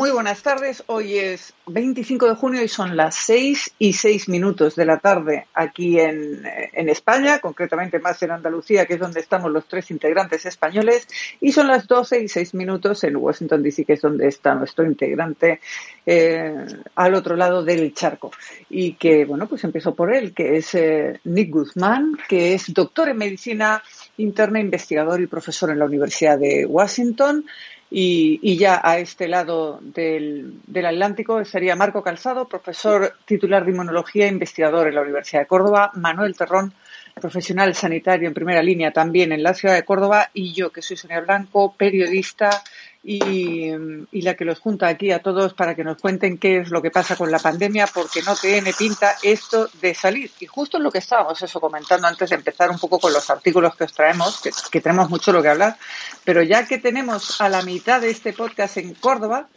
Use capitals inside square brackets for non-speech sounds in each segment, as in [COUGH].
Muy buenas tardes. Hoy es 25 de junio y son las 6 y 6 minutos de la tarde aquí en, España, concretamente más en Andalucía, que es donde estamos los tres integrantes españoles, y son las 12 y 6 minutos en Washington DC, que es donde está nuestro integrante eh, al otro lado del charco. Y que, bueno, pues empezó por él, que es eh, Nick Guzmán, que es doctor en medicina interna, investigador y profesor en la Universidad de Washington. Y, ya a este lado del, Atlántico estaría Marco Calzado, profesor titular de inmunología e investigador en la Universidad de Córdoba, Manuel Terrón, profesional sanitario en primera línea también en la ciudad de Córdoba, y yo, que soy Sonia Blanco, periodista y, la que los junta aquí a todos para que nos cuenten qué es lo que pasa con la pandemia, porque no tiene pinta esto de salir. Y justo lo que estábamos eso comentando antes de empezar un poco con los artículos que os traemos, que, que tenemos mucho lo que hablar, pero ya que tenemos a la mitad de este podcast en Córdoba,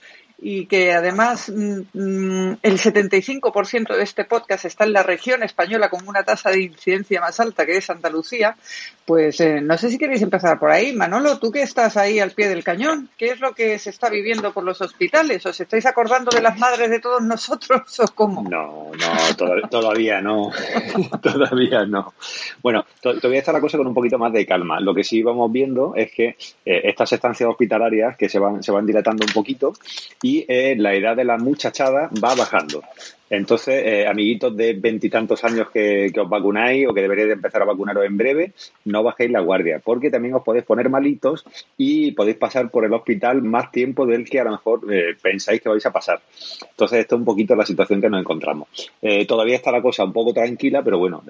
y que además mm, mm, el 75% de este podcast está en la región española con una tasa de incidencia más alta que es Andalucía, pues eh, no sé si queréis empezar por ahí. Manolo, tú que estás ahí al pie del cañón, ¿qué es lo que se está viviendo por los hospitales? ¿Os estáis acordando de las madres de todos nosotros o cómo? No, no, todavía no. [LAUGHS] todavía no. Bueno, todavía está la cosa con un poquito más de calma. Lo que sí vamos viendo es que eh, estas estancias hospitalarias que se van, se van dilatando un poquito y eh, la edad de la muchachada va bajando. Entonces, eh, amiguitos de veintitantos años que, os vacunáis o que deberéis de empezar a vacunaros en breve, no bajéis la guardia, porque también os podéis poner malitos y podéis pasar por el hospital más tiempo del que a lo mejor eh, pensáis que vais a pasar. Entonces, esto es un poquito la situación que nos encontramos. Eh, todavía está la cosa un poco tranquila, pero bueno,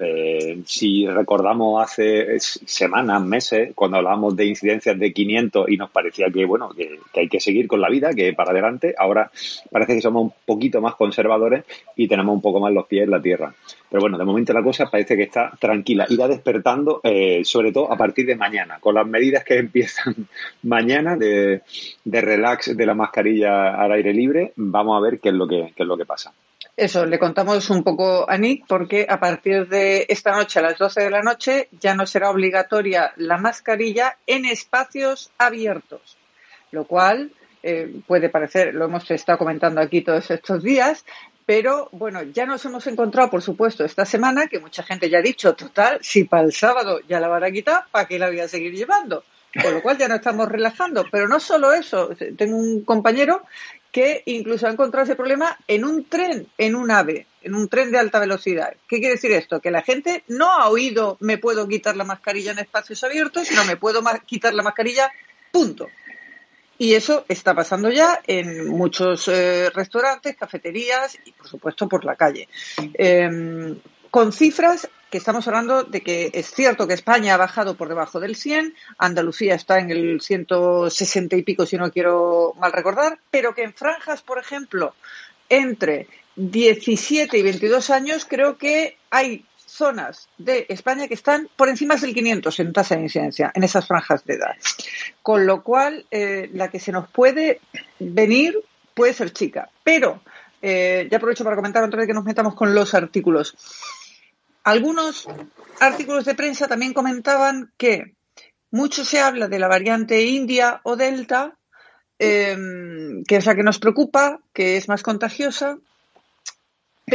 si recordamos hace semanas, meses, cuando hablábamos de incidencias de 500 y nos parecía que, bueno, que hay que seguir con la vida, que para adelante, ahora parece que somos un poquito más conservadores y tenemos un poco más los pies en la tierra. Pero bueno, de momento la cosa parece que está tranquila. Irá despertando, eh, sobre todo a partir de mañana, con las medidas que [LAUGHS] empiezan mañana de, relax de la mascarilla al aire libre. Vamos a ver qué es lo que, qué es lo que pasa. Eso, le contamos un poco a Nick porque a partir de esta noche a las 12 de la noche ya no será obligatoria la mascarilla en espacios abiertos, lo cual eh, puede parecer, lo hemos estado comentando aquí todos estos días, pero bueno, ya nos hemos encontrado, por supuesto, esta semana, que mucha gente ya ha dicho, total, si para el sábado ya la van a quitar, ¿para qué la voy a seguir llevando? Con lo cual ya no estamos relajando. Pero no solo eso, tengo un compañero que incluso ha encontrado ese problema en un tren, en un AVE, en un tren de alta velocidad. ¿Qué quiere decir esto? Que la gente no ha oído me puedo quitar la mascarilla en espacios abiertos, sino me puedo quitar la mascarilla, punto. Y eso está pasando ya en muchos eh, restaurantes, cafeterías y, por supuesto, por la calle. Em, con cifras que estamos hablando de que es cierto que España ha bajado por debajo del 100, Andalucía está en el 160 y pico, si no quiero mal recordar, pero que en franjas, por ejemplo, entre 17 y 22 años, creo que hay zonas de España que están por encima del 500 en tasa de incidencia, en esas franjas de edad. Con lo cual, eh, la que se nos puede venir puede ser chica. Pero, eh, ya aprovecho para comentar otra vez que nos metamos con los artículos. Algunos artículos de prensa también comentaban que mucho se habla de la variante India o Delta, em, que es la que nos preocupa, que es más contagiosa,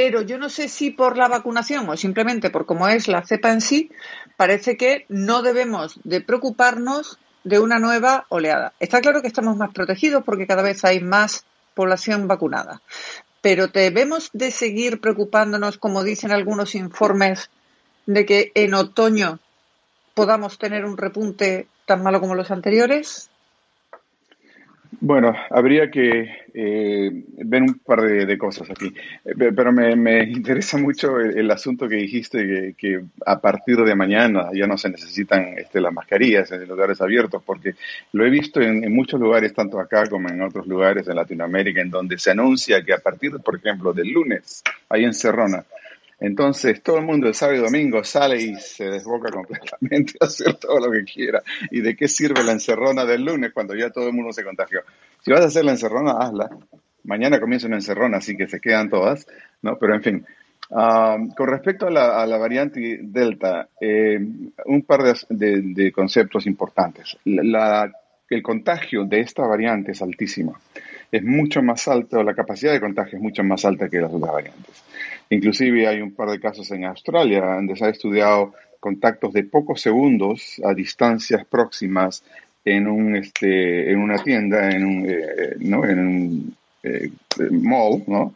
pero yo no sé si por la vacunación o simplemente por cómo es la cepa en sí, parece que no debemos de preocuparnos de una nueva oleada. Está claro que estamos más protegidos porque cada vez hay más población vacunada, pero debemos de seguir preocupándonos, como dicen algunos informes, de que en otoño podamos tener un repunte tan malo como los anteriores. Bueno, habría que eh, ver un par de, cosas aquí, pero me, interesa mucho el, asunto que dijiste que, a partir de mañana ya no se necesitan este, las mascarillas en lugares abiertos, porque lo he visto en, en, muchos lugares, tanto acá como en otros lugares en Latinoamérica, en donde se anuncia que a partir, por ejemplo, del lunes, hay encerrona, entonces, todo el mundo el sábado y domingo sale y se desboca completamente a hacer todo lo que quiera. ¿Y de qué sirve la encerrona del lunes cuando ya todo el mundo se contagió? Si vas a hacer la encerrona, hazla. Mañana comienza una encerrona, así que se quedan todas, ¿no? Pero en fin. con respecto a la, variante Delta, eh, un par de, conceptos importantes. el contagio de esta variante es altísimo. es mucho más alta, o la capacidad de contagio es mucho más alta que las otras variantes. Inclusive hay un par de casos en Australia donde se ha estudiado contactos de pocos segundos a distancias próximas en un este en una tienda en un, eh, ¿no? en un eh, mall no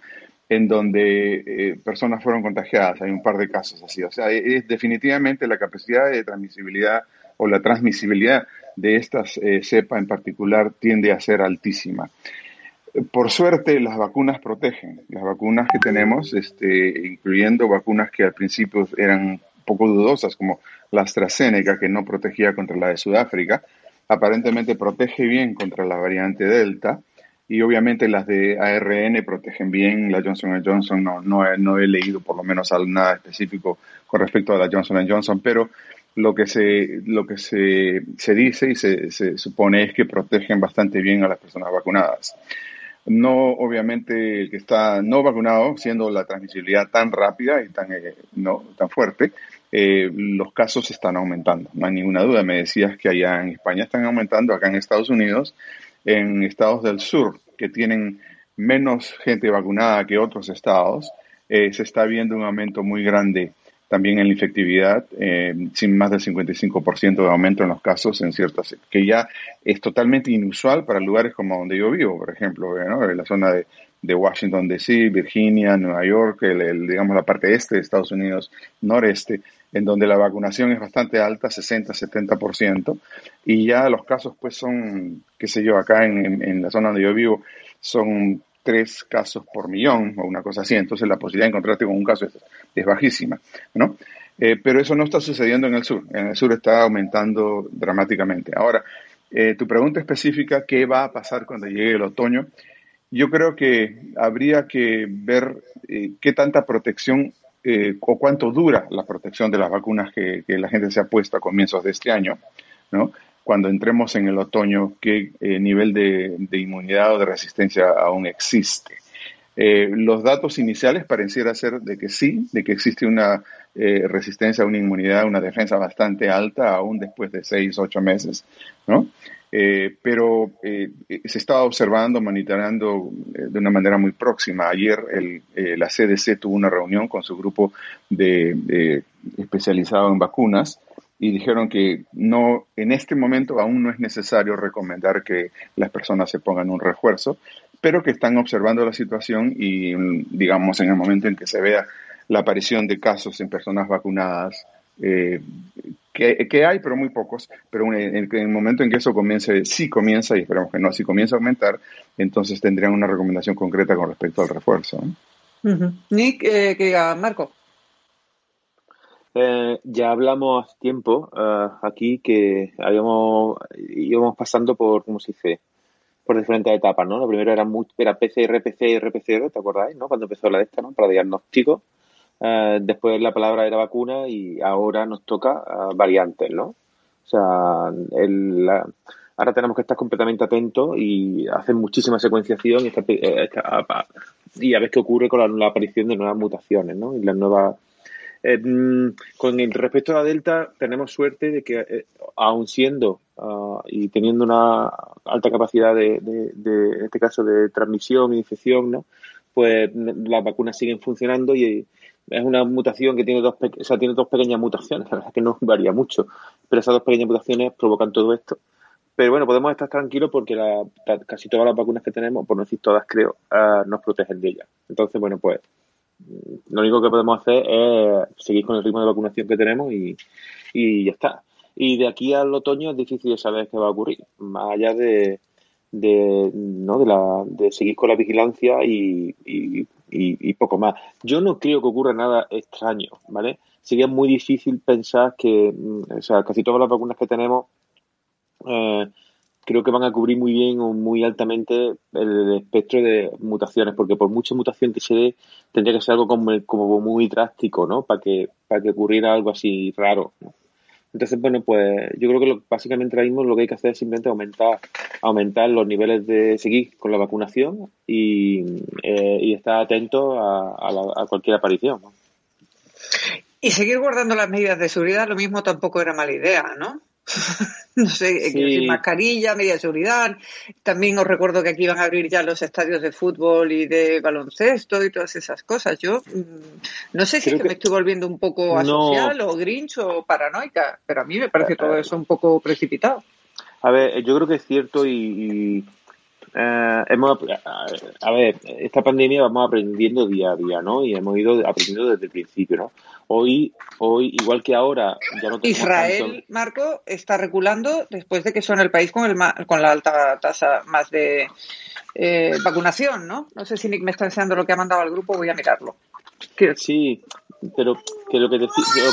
en donde eh, personas fueron contagiadas. Hay un par de casos así. O sea es definitivamente la capacidad de transmisibilidad o la transmisibilidad de estas cepa en particular tiende a ser altísima por suerte las vacunas protegen las vacunas que tenemos este incluyendo vacunas que al principio eran poco dudosas como la AstraZeneca que no protegía contra la de Sudáfrica aparentemente protege bien contra la variante Delta y obviamente las de ARN protegen bien, la Johnson Johnson no, no, he, no he leído por lo menos nada específico con respecto a la Johnson Johnson, pero lo que se, lo que se, se dice y se, se, supone es que protegen bastante bien a las personas vacunadas. No, obviamente, el que está no vacunado, siendo la transmisibilidad tan rápida y tan, eh, no, tan fuerte, eh, los casos están aumentando, no hay ninguna duda. Me decías que allá en España están aumentando, acá en Estados Unidos, en estados del sur que tienen menos gente vacunada que otros estados, eh, se está viendo un aumento muy grande también en la infectividad, eh, sin más del 55% de aumento en los casos en ciertas, que ya es totalmente inusual para lugares como donde yo vivo, por ejemplo, en la zona de, de Washington DC, Virginia, Nueva York, el, digamos la parte este de Estados Unidos, noreste, en donde la vacunación es bastante alta, 60-70%, y ya los casos pues son, qué sé yo, acá en, en, la zona donde yo vivo, son tres casos por millón o una cosa así, entonces la posibilidad de encontrarte con un caso es, bajísima, ¿no? Eh, pero eso no está sucediendo en el sur, en el sur está aumentando dramáticamente. Ahora, eh, tu pregunta específica, ¿qué va a pasar cuando llegue el otoño? Yo creo que habría que ver eh, qué tanta protección o cuánto dura la protección de las vacunas que, la gente se ha puesto a comienzos de este año, ¿no? Cuando entremos en el otoño, qué eh, nivel de, inmunidad o de resistencia aún existe. los datos iniciales pareciera ser de que sí, de que existe una resistencia, una inmunidad, una defensa bastante alta aún después de seis, ocho meses, ¿no? Eh, pero eh, se estaba observando, monitoreando eh, de una manera muy próxima. Ayer el, la CDC tuvo una reunión con su grupo de, especializado en vacunas y dijeron que no, en este momento aún no es necesario recomendar que las personas se pongan un refuerzo, pero que están observando la situación y, digamos, en el momento en que se vea la aparición de casos en personas vacunadas eh, que, hay, pero muy pocos, pero en, el momento en que eso comience, sí comienza, y esperamos que no, si comienza a aumentar, entonces tendrían una recomendación concreta con respecto al refuerzo. Nick, eh, que diga, Marco. Eh, ya hablamos hace tiempo aquí que habíamos íbamos pasando por, ¿cómo se dice? Por diferentes etapas, ¿no? Lo primero era, era PCR, PCR, PCR, ¿te acordáis? ¿no? Cuando empezó la de esta, ¿no? Para diagnóstico. Eh, después la palabra era vacuna y ahora nos toca variantes, ¿no? O sea, el, ahora tenemos que estar completamente atentos y hacer muchísima secuenciación y, eh, y a ver qué ocurre con la, aparición de nuevas mutaciones, ¿no? Y las nuevas... Eh, con el respecto a la Delta, tenemos suerte de que, eh, aun siendo uh, y teniendo una alta capacidad de, de, de, en este caso, de transmisión e infección, ¿no? Pues las vacunas siguen funcionando y, es una mutación que tiene dos, o sea, tiene dos pequeñas mutaciones, [LAUGHS] la verdad es que no varía mucho, pero esas dos pequeñas mutaciones provocan todo esto. Pero bueno, podemos estar tranquilos porque la, casi todas las vacunas que tenemos, por no decir todas creo, uh, nos protegen de ellas. Entonces, bueno, pues lo único que podemos hacer es seguir con el ritmo de vacunación que tenemos y, ya está. Y de aquí al otoño es difícil saber qué va a ocurrir, más allá de, de, ¿no? de, la, de seguir con la vigilancia y, y, y, poco más. Yo no creo que ocurra nada extraño, ¿vale? Sería muy difícil pensar que, mm, o sea, casi todas las vacunas que tenemos eh, creo que van a cubrir muy bien o muy altamente el espectro de mutaciones, porque por mucha mutación que se dé, tendría que ser algo como, muy drástico, ¿no? Para que, para que ocurriera algo así raro. Entonces, bueno, pues yo creo que lo, básicamente ahora mismo lo que hay que hacer es simplemente aumentar, aumentar los niveles de seguir con la vacunación y, eh, y estar atento a, a, cualquier aparición. Y seguir guardando las medidas de seguridad, lo mismo tampoco era mala idea, ¿no? [LAUGHS] no sé, sin mascarilla, media seguridad. También os recuerdo que aquí van a abrir ya los estadios de fútbol y de baloncesto y todas esas cosas. Yo mm, no sé si es que, me estoy volviendo un poco asocial o grinch o paranoica, pero a mí me parece todo eso un poco precipitado. A ver, yo creo que es cierto y eh, hemos, a ver, esta pandemia vamos aprendiendo día a día, ¿no? Y hemos ido aprendiendo desde el principio, ¿no? Hoy, hoy igual que ahora, ya no Israel, Marco, está reculando después de que son el país con, el, con la alta tasa más de eh, vacunación, ¿no? No sé si Nick me está enseñando lo que ha mandado al grupo, voy a mirarlo. Sí, pero que lo que decía,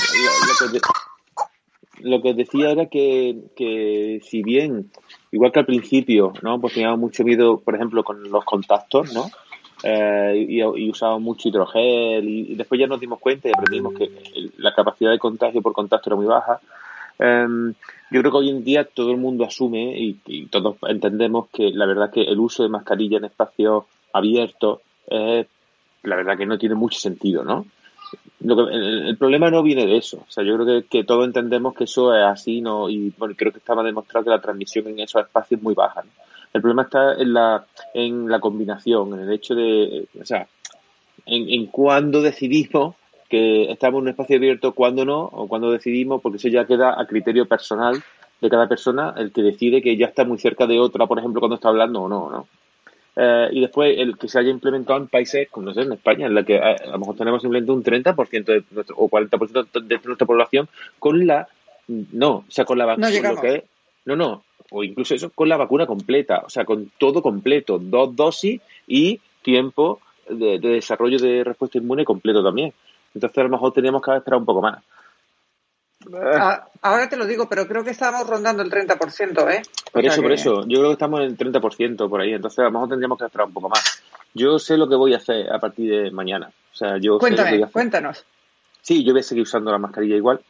lo, que decía era que, que si bien igual que al principio, ¿no? Pues teníamos mucho miedo, por ejemplo, con los contactos, ¿no? Eh, y, y, usábamos mucho hidrogel y, después ya nos dimos cuenta y aprendimos que la capacidad de contagio por contacto era muy baja. Em, yo creo que hoy en día todo el mundo asume y, todos entendemos que la verdad que el uso de mascarilla en espacios abiertos es la verdad que no tiene mucho sentido, ¿no? El, problema no viene de eso. O sea, yo creo que, que, todos entendemos que eso es así, ¿no? Y bueno, creo que estaba demostrado que la transmisión en esos espacios es muy baja. El problema está en la, en la combinación, en el hecho de, o sea, en, en cuándo decidimos que estamos en un espacio abierto, cuándo no, o cuándo decidimos, porque eso ya queda a criterio personal de cada persona, el que decide que ya está muy cerca de otra, por ejemplo, cuando está hablando o no, ¿no? Eh, y después el que se haya implementado en países como no sé, en España, en la que eh, a, lo mejor tenemos simplemente un 30% de nuestro, o 40% de nuestra población con la no, o sea, con la vacuna. No, no, no, o incluso eso con la vacuna completa, o sea, con todo completo, dos dosis y tiempo de, de desarrollo de respuesta inmune completo también. Entonces a lo mejor teníamos que esperar un poco más. Ah, ahora te lo digo, pero creo que estábamos rondando el 30%, ¿eh? Por eso, por eso. Yo creo que estamos en el 30% por ahí. Entonces, a lo mejor tendríamos que esperar un poco más. Yo sé lo que voy a hacer a partir de mañana. O sea, yo Cuéntame, cuéntanos. Sí, yo voy a seguir usando la mascarilla igual.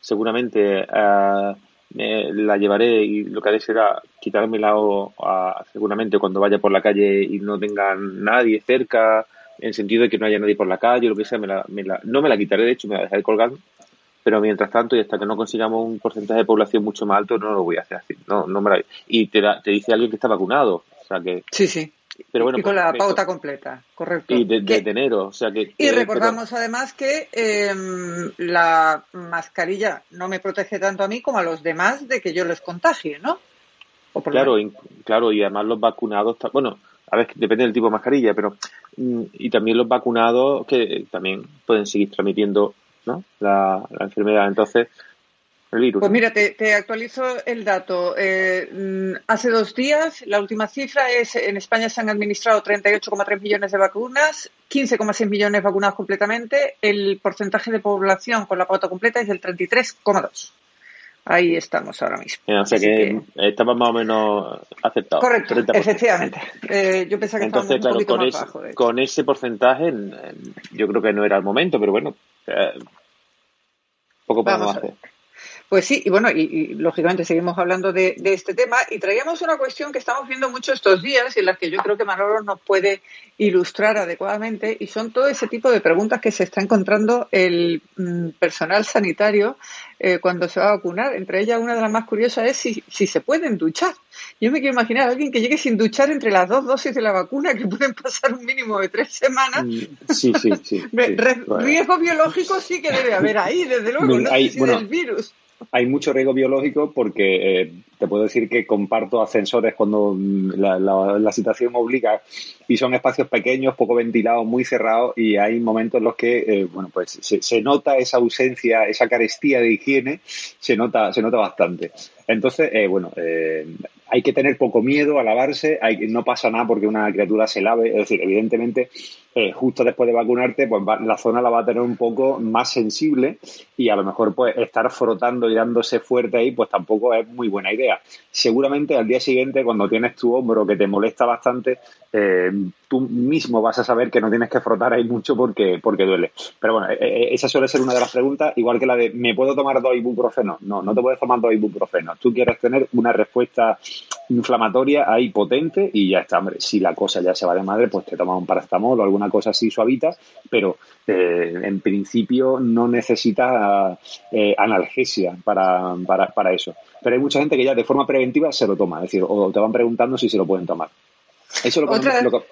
Seguramente uh, la llevaré y lo que haré será quitármela o, seguramente cuando vaya por la calle y no tenga nadie cerca, en sentido de que no haya nadie por la calle o lo que sea, me la, me la, no me la quitaré, de hecho me la dejaré colgando pero mientras tanto y hasta que no consigamos un porcentaje de población mucho más alto no lo voy a hacer así no no me y te, te dice alguien que está vacunado o sea que sí sí pero bueno, y con la pauta completa, correcto. Y de, enero, o sea que... Y recordamos además que em, la mascarilla no me protege tanto a mí como a los demás de que yo les contagie, ¿no? claro, y, claro, y además los vacunados, bueno, a ver, depende del tipo de mascarilla, pero... Mm, y también los vacunados que también pueden seguir transmitiendo la, enfermedad. Entonces, el virus. Pues mira, te, actualizo el dato. Eh, hace dos días, la última cifra es, en España se han administrado 38,3 millones de vacunas, 15,6 millones vacunados completamente. El porcentaje de población con la pauta completa es del 33,2. Ahí estamos ahora mismo. o sea que, estamos más o menos aceptados. Correcto, efectivamente. Eh, yo pensaba que Entonces, un poquito con, más ese, bajo, con ese porcentaje, yo creo que no era el momento, pero bueno, eh, poco podemos hacer. Pues sí, y bueno, y, lógicamente seguimos hablando de, este tema y traíamos una cuestión que estamos viendo mucho estos días y en la que yo creo que Manolo nos puede ilustrar adecuadamente y son todo ese tipo de preguntas que se está encontrando el mm, personal sanitario eh, cuando se va a vacunar. Entre ellas, una de las más curiosas es si, si se pueden duchar. Yo me quiero imaginar a alguien que llegue sin duchar entre las dos dosis de la vacuna, que pueden pasar un mínimo de tres semanas. Mm, sí, sí, sí. [LAUGHS] Riesgo biológico sí que debe haber ahí, desde luego, no sé si del virus hay mucho riesgo biológico porque eh, te puedo decir que comparto ascensores cuando la, la, situación obliga y son espacios pequeños, poco ventilados, muy cerrados y hay momentos en los que, eh, bueno, pues se, se, nota esa ausencia, esa carestía de higiene, se nota, se nota bastante. Entonces, eh, bueno, eh, hay que tener poco miedo a lavarse, hay, no pasa nada porque una criatura se lave, es decir, evidentemente, eh, justo después de vacunarte, pues la zona la va a tener un poco más sensible y a lo mejor pues estar frotando y dándose fuerte ahí, pues tampoco es muy buena idea. Seguramente al día siguiente, cuando tienes tu hombro que te molesta bastante, eh, tú mismo vas a saber que no tienes que frotar ahí mucho porque, porque duele. Pero bueno, eh, eh, esa suele ser una de las preguntas, igual que la de ¿me puedo tomar dos ibuprofenos? No, no te puedes tomar dos ibuprofenos. Tú quieres tener una respuesta inflamatoria hay potente y ya está, hombre. Si la cosa ya se va de madre, pues te tomas un paracetamol o alguna cosa así suavita, pero eh, en principio no necesitas eh, analgesia para, para, para eso. Pero hay mucha gente que ya de forma preventiva se lo toma, es decir, o te van preguntando si se lo pueden tomar. Eso es lo que, lo que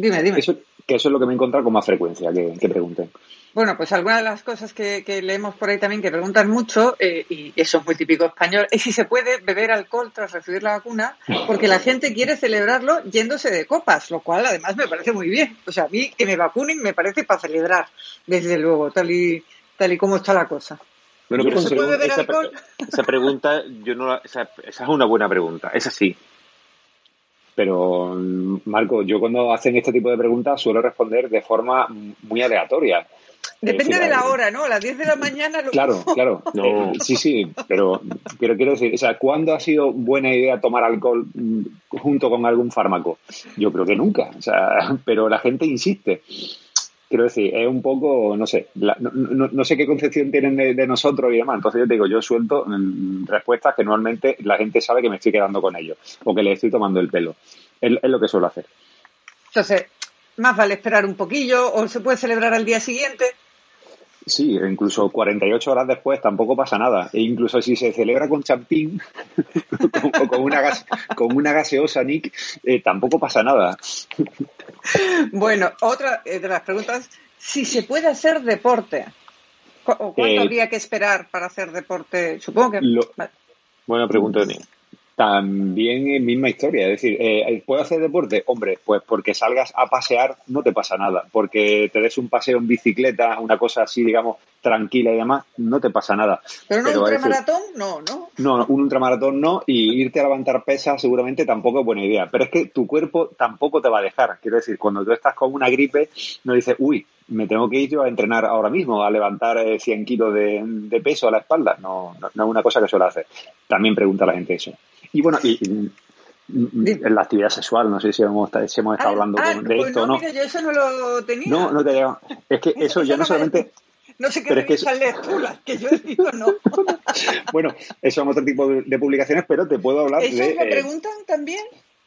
Dime, dime. Eso, que eso es lo que me he encontrado con más frecuencia, que, que pregunten. Bueno, pues alguna de las cosas que, que, leemos por ahí también que preguntan mucho, eh, y eso es muy típico español, es si se puede beber alcohol tras recibir la vacuna, porque la gente quiere celebrarlo yéndose de copas, lo cual además me parece muy bien. O sea, a mí que me vacunen me parece para celebrar, desde luego, tal y, tal y como está la cosa. Bueno, pero ¿Se puede beber esa, alcohol? esa pregunta, yo no, esa, esa es una buena pregunta, esa sí. Pero, Marco, yo cuando hacen este tipo de preguntas suelo responder de forma muy aleatoria. Depende de la hora, ¿no? A las 10 de la mañana. Lo... Claro, claro. No. sí, sí, pero, pero quiero decir, o sea, ¿cuándo ha sido buena idea tomar alcohol mm, junto con algún fármaco? Yo creo que nunca. O sea, pero la gente insiste. Quiero decir, es un poco, no sé, la, no, no, no, sé qué concepción tienen de, nosotros y demás. Entonces yo digo, yo suelto mm, respuestas que normalmente la gente sabe que me estoy quedando con ellos o que le estoy tomando el pelo. Es, es lo que suelo hacer. Entonces, más vale esperar un poquillo o se puede celebrar al día siguiente. Sí, incluso 48 horas después tampoco pasa nada. E incluso si se celebra con champín [LAUGHS] o con una, gas, con una gaseosa, Nick, eh, tampoco pasa nada. Bueno, otra de las preguntas, si se puede hacer deporte. ¿O cuánto eh, habría que esperar para hacer deporte? Supongo que... Lo, buena pregunta, Nick. También es misma historia, es decir, eh, ¿puedo hacer deporte? Hombre, pues porque salgas a pasear no te pasa nada, porque te des un paseo en bicicleta, una cosa así, digamos, tranquila y demás, no te pasa nada. Pero un ultramaratón, no, ¿no? No, un ultramaratón no, y irte a levantar pesas seguramente tampoco es buena idea, pero es que tu cuerpo tampoco te va a dejar, quiero decir, cuando tú estás con una gripe, no dices, uy, me tengo que ir yo a entrenar ahora mismo, a levantar 100 kilos de, de peso a la espalda, no, no, no es una cosa que suele hacer. También pregunta la gente eso. Y bueno, y, y, en la actividad sexual, no sé si hemos, si hemos estado ah, hablando ah, de pues esto o no. no. Mira, yo eso no lo tenía. No, no te llega. Es que [LAUGHS] eso, ya no, no solamente. [LAUGHS] No sé qué lees tú, las que yo digo no. [LAUGHS] bueno, eso es otro tipo de, de, publicaciones, pero te puedo hablar ¿Eso de... me eh, preguntan también?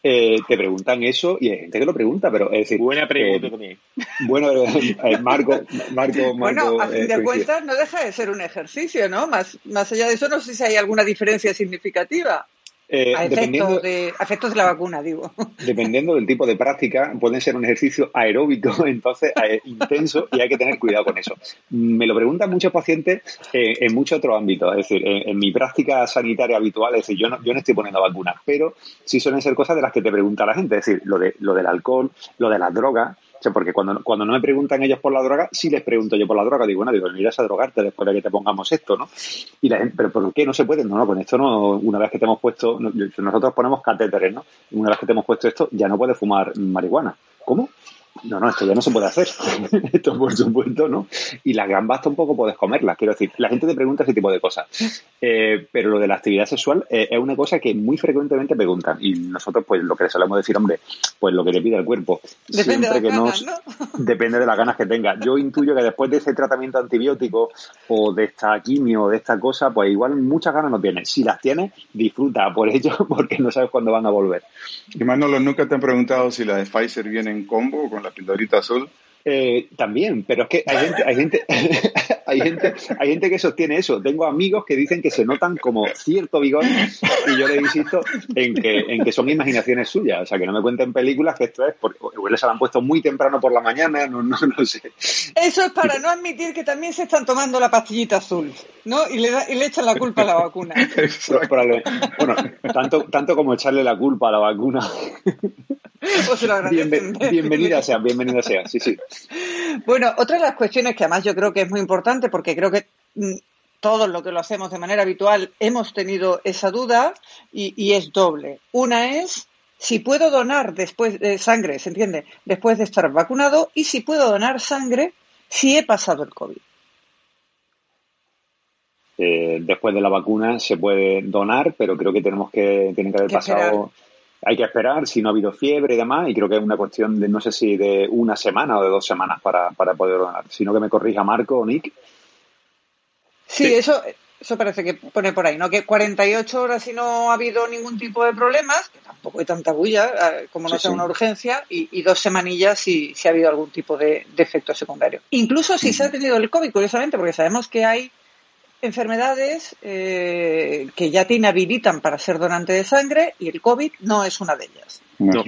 Eh, te preguntan eso y hay gente que lo pregunta, pero es decir... Buena pregunta eh, también. Bueno, eh, Marco, Marco, Marco... Bueno, a fin de eh, cuentas no deja de ser un ejercicio, ¿no? Más, más allá de eso, no sé si hay alguna diferencia significativa. Eh, a, efectos de, a efectos de la vacuna, digo. [LAUGHS] Dependiendo del tipo de práctica, puede ser un ejercicio aeróbico, [LAUGHS] entonces eh, intenso, y hay que tener cuidado con eso. Me lo preguntan muchos pacientes eh, en muchos otros ámbitos, es decir, en, en, mi práctica sanitaria habitual, es decir, yo no, yo no estoy poniendo vacunas, pero sí suelen ser cosas de las que te pregunta la gente, es decir, lo, de, lo del alcohol, lo de las drogas, o sea, porque cuando, cuando no me preguntan ellos por la droga, sí les pregunto yo por la droga. Digo, bueno, digo, miras a drogarte después de que te pongamos esto, ¿no? Y la gente, pero ¿por qué no se puede? No, no, con esto no, una vez que te hemos puesto, nosotros ponemos catéteres, ¿no? Una vez que te hemos puesto esto, ya no puedes fumar marihuana. ¿Cómo? No, no, esto ya no se puede hacer. [LAUGHS] esto, por supuesto, ¿no? Y las gambas tampoco puedes comerlas. Quiero decir, la gente te pregunta ese tipo de cosas. Eh, pero lo de la actividad sexual eh, es una cosa que muy frecuentemente preguntan. Y nosotros, pues, lo que le solemos decir, hombre, pues lo que te pide el cuerpo. Depende siempre de que ganas, no, ¿no? [LAUGHS] Depende de las ganas que tenga. Yo intuyo que después de ese tratamiento antibiótico o de esta quimio o de esta cosa, pues igual muchas ganas no tienes. Si las tienes, disfruta por ello [LAUGHS] porque no sabes cuándo van a volver. Y Manolo, ¿nunca te han preguntado si la de Pfizer viene en combo con la pildorita azul? Eh, también, pero es que hay gente, hay gente, [LAUGHS] hay gente, hay gente que sostiene eso. Tengo amigos que dicen que se notan como cierto vigor y yo le insisto en que, en que son imaginaciones suyas. O sea, que no me cuenten películas que esto es porque igual se la han puesto muy temprano por la mañana, no, no, no sé. Eso es para no admitir que también se están tomando la pastillita azul, ¿no? Y le, da, y le echan la culpa a la vacuna. [LAUGHS] Bueno, tanto, tanto como echarle la culpa a la vacuna. [LAUGHS] Pues se lo Bienven, bienvenida sea, bienvenida sea, sí, sí. Bueno, otra de las cuestiones que además yo creo que es muy importante porque creo que mm, todos lo que lo hacemos de manera habitual hemos tenido esa duda y, y es doble. Una es si puedo donar después de sangre, ¿se entiende? Después de estar vacunado y si puedo donar sangre si he pasado el COVID. Eh, después de la vacuna se puede donar, pero creo que tenemos que tienen que haber Que pasado esperar. Hay que esperar si no ha habido fiebre y demás, y creo que es una cuestión de no sé si de una semana o de dos semanas para, para poder donar. Si no que me corrija Marco o Nick. Sí, Sí. eso eso parece que pone por ahí, ¿no? Que 48 horas si no ha habido ningún tipo de problemas, que tampoco hay tanta bulla, eh, como no sea una urgencia, y, dos semanillas si, si ha habido algún tipo de, efecto secundario. Incluso si se ha tenido el COVID, curiosamente, porque sabemos que hay enfermedades eh, que ya te inhabilitan para ser donante de sangre y el COVID no es una de ellas. No.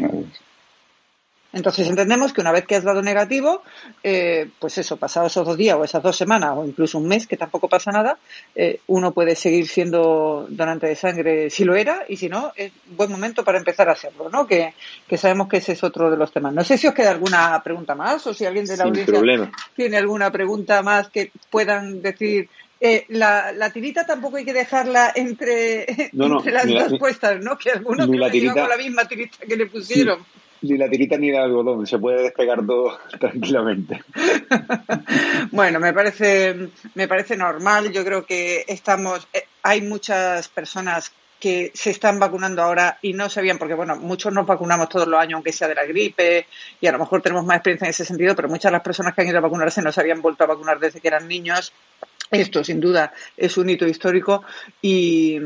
Entonces entendemos que una vez que has dado negativo, eh, pues eso, pasado esos dos días o esas dos semanas o incluso un mes, que tampoco pasa nada, eh, uno puede seguir siendo donante de sangre si lo era y si no, es un buen momento para empezar a hacerlo, ¿no? Que, sabemos que ese es otro de los temas. No sé si os queda alguna pregunta más o si alguien de la audiencia tiene alguna pregunta más que puedan decir. Eh, la, la, tirita tampoco hay que dejarla entre, las dos puestas, ¿no? Que algunos que la con la misma tirita que le pusieron ni la tirita ni el algodón, se puede despegar todo [LAUGHS] tranquilamente. [LAUGHS] bueno, me parece, me parece normal. Yo creo que estamos, eh, hay muchas personas que se están vacunando ahora y no sabían, porque bueno, muchos nos vacunamos todos los años, aunque sea de la gripe, y a lo mejor tenemos más experiencia en ese sentido, pero muchas de las personas que han ido a vacunarse no se habían vuelto a vacunar desde que eran niños. Esto, sin duda, es un hito histórico y,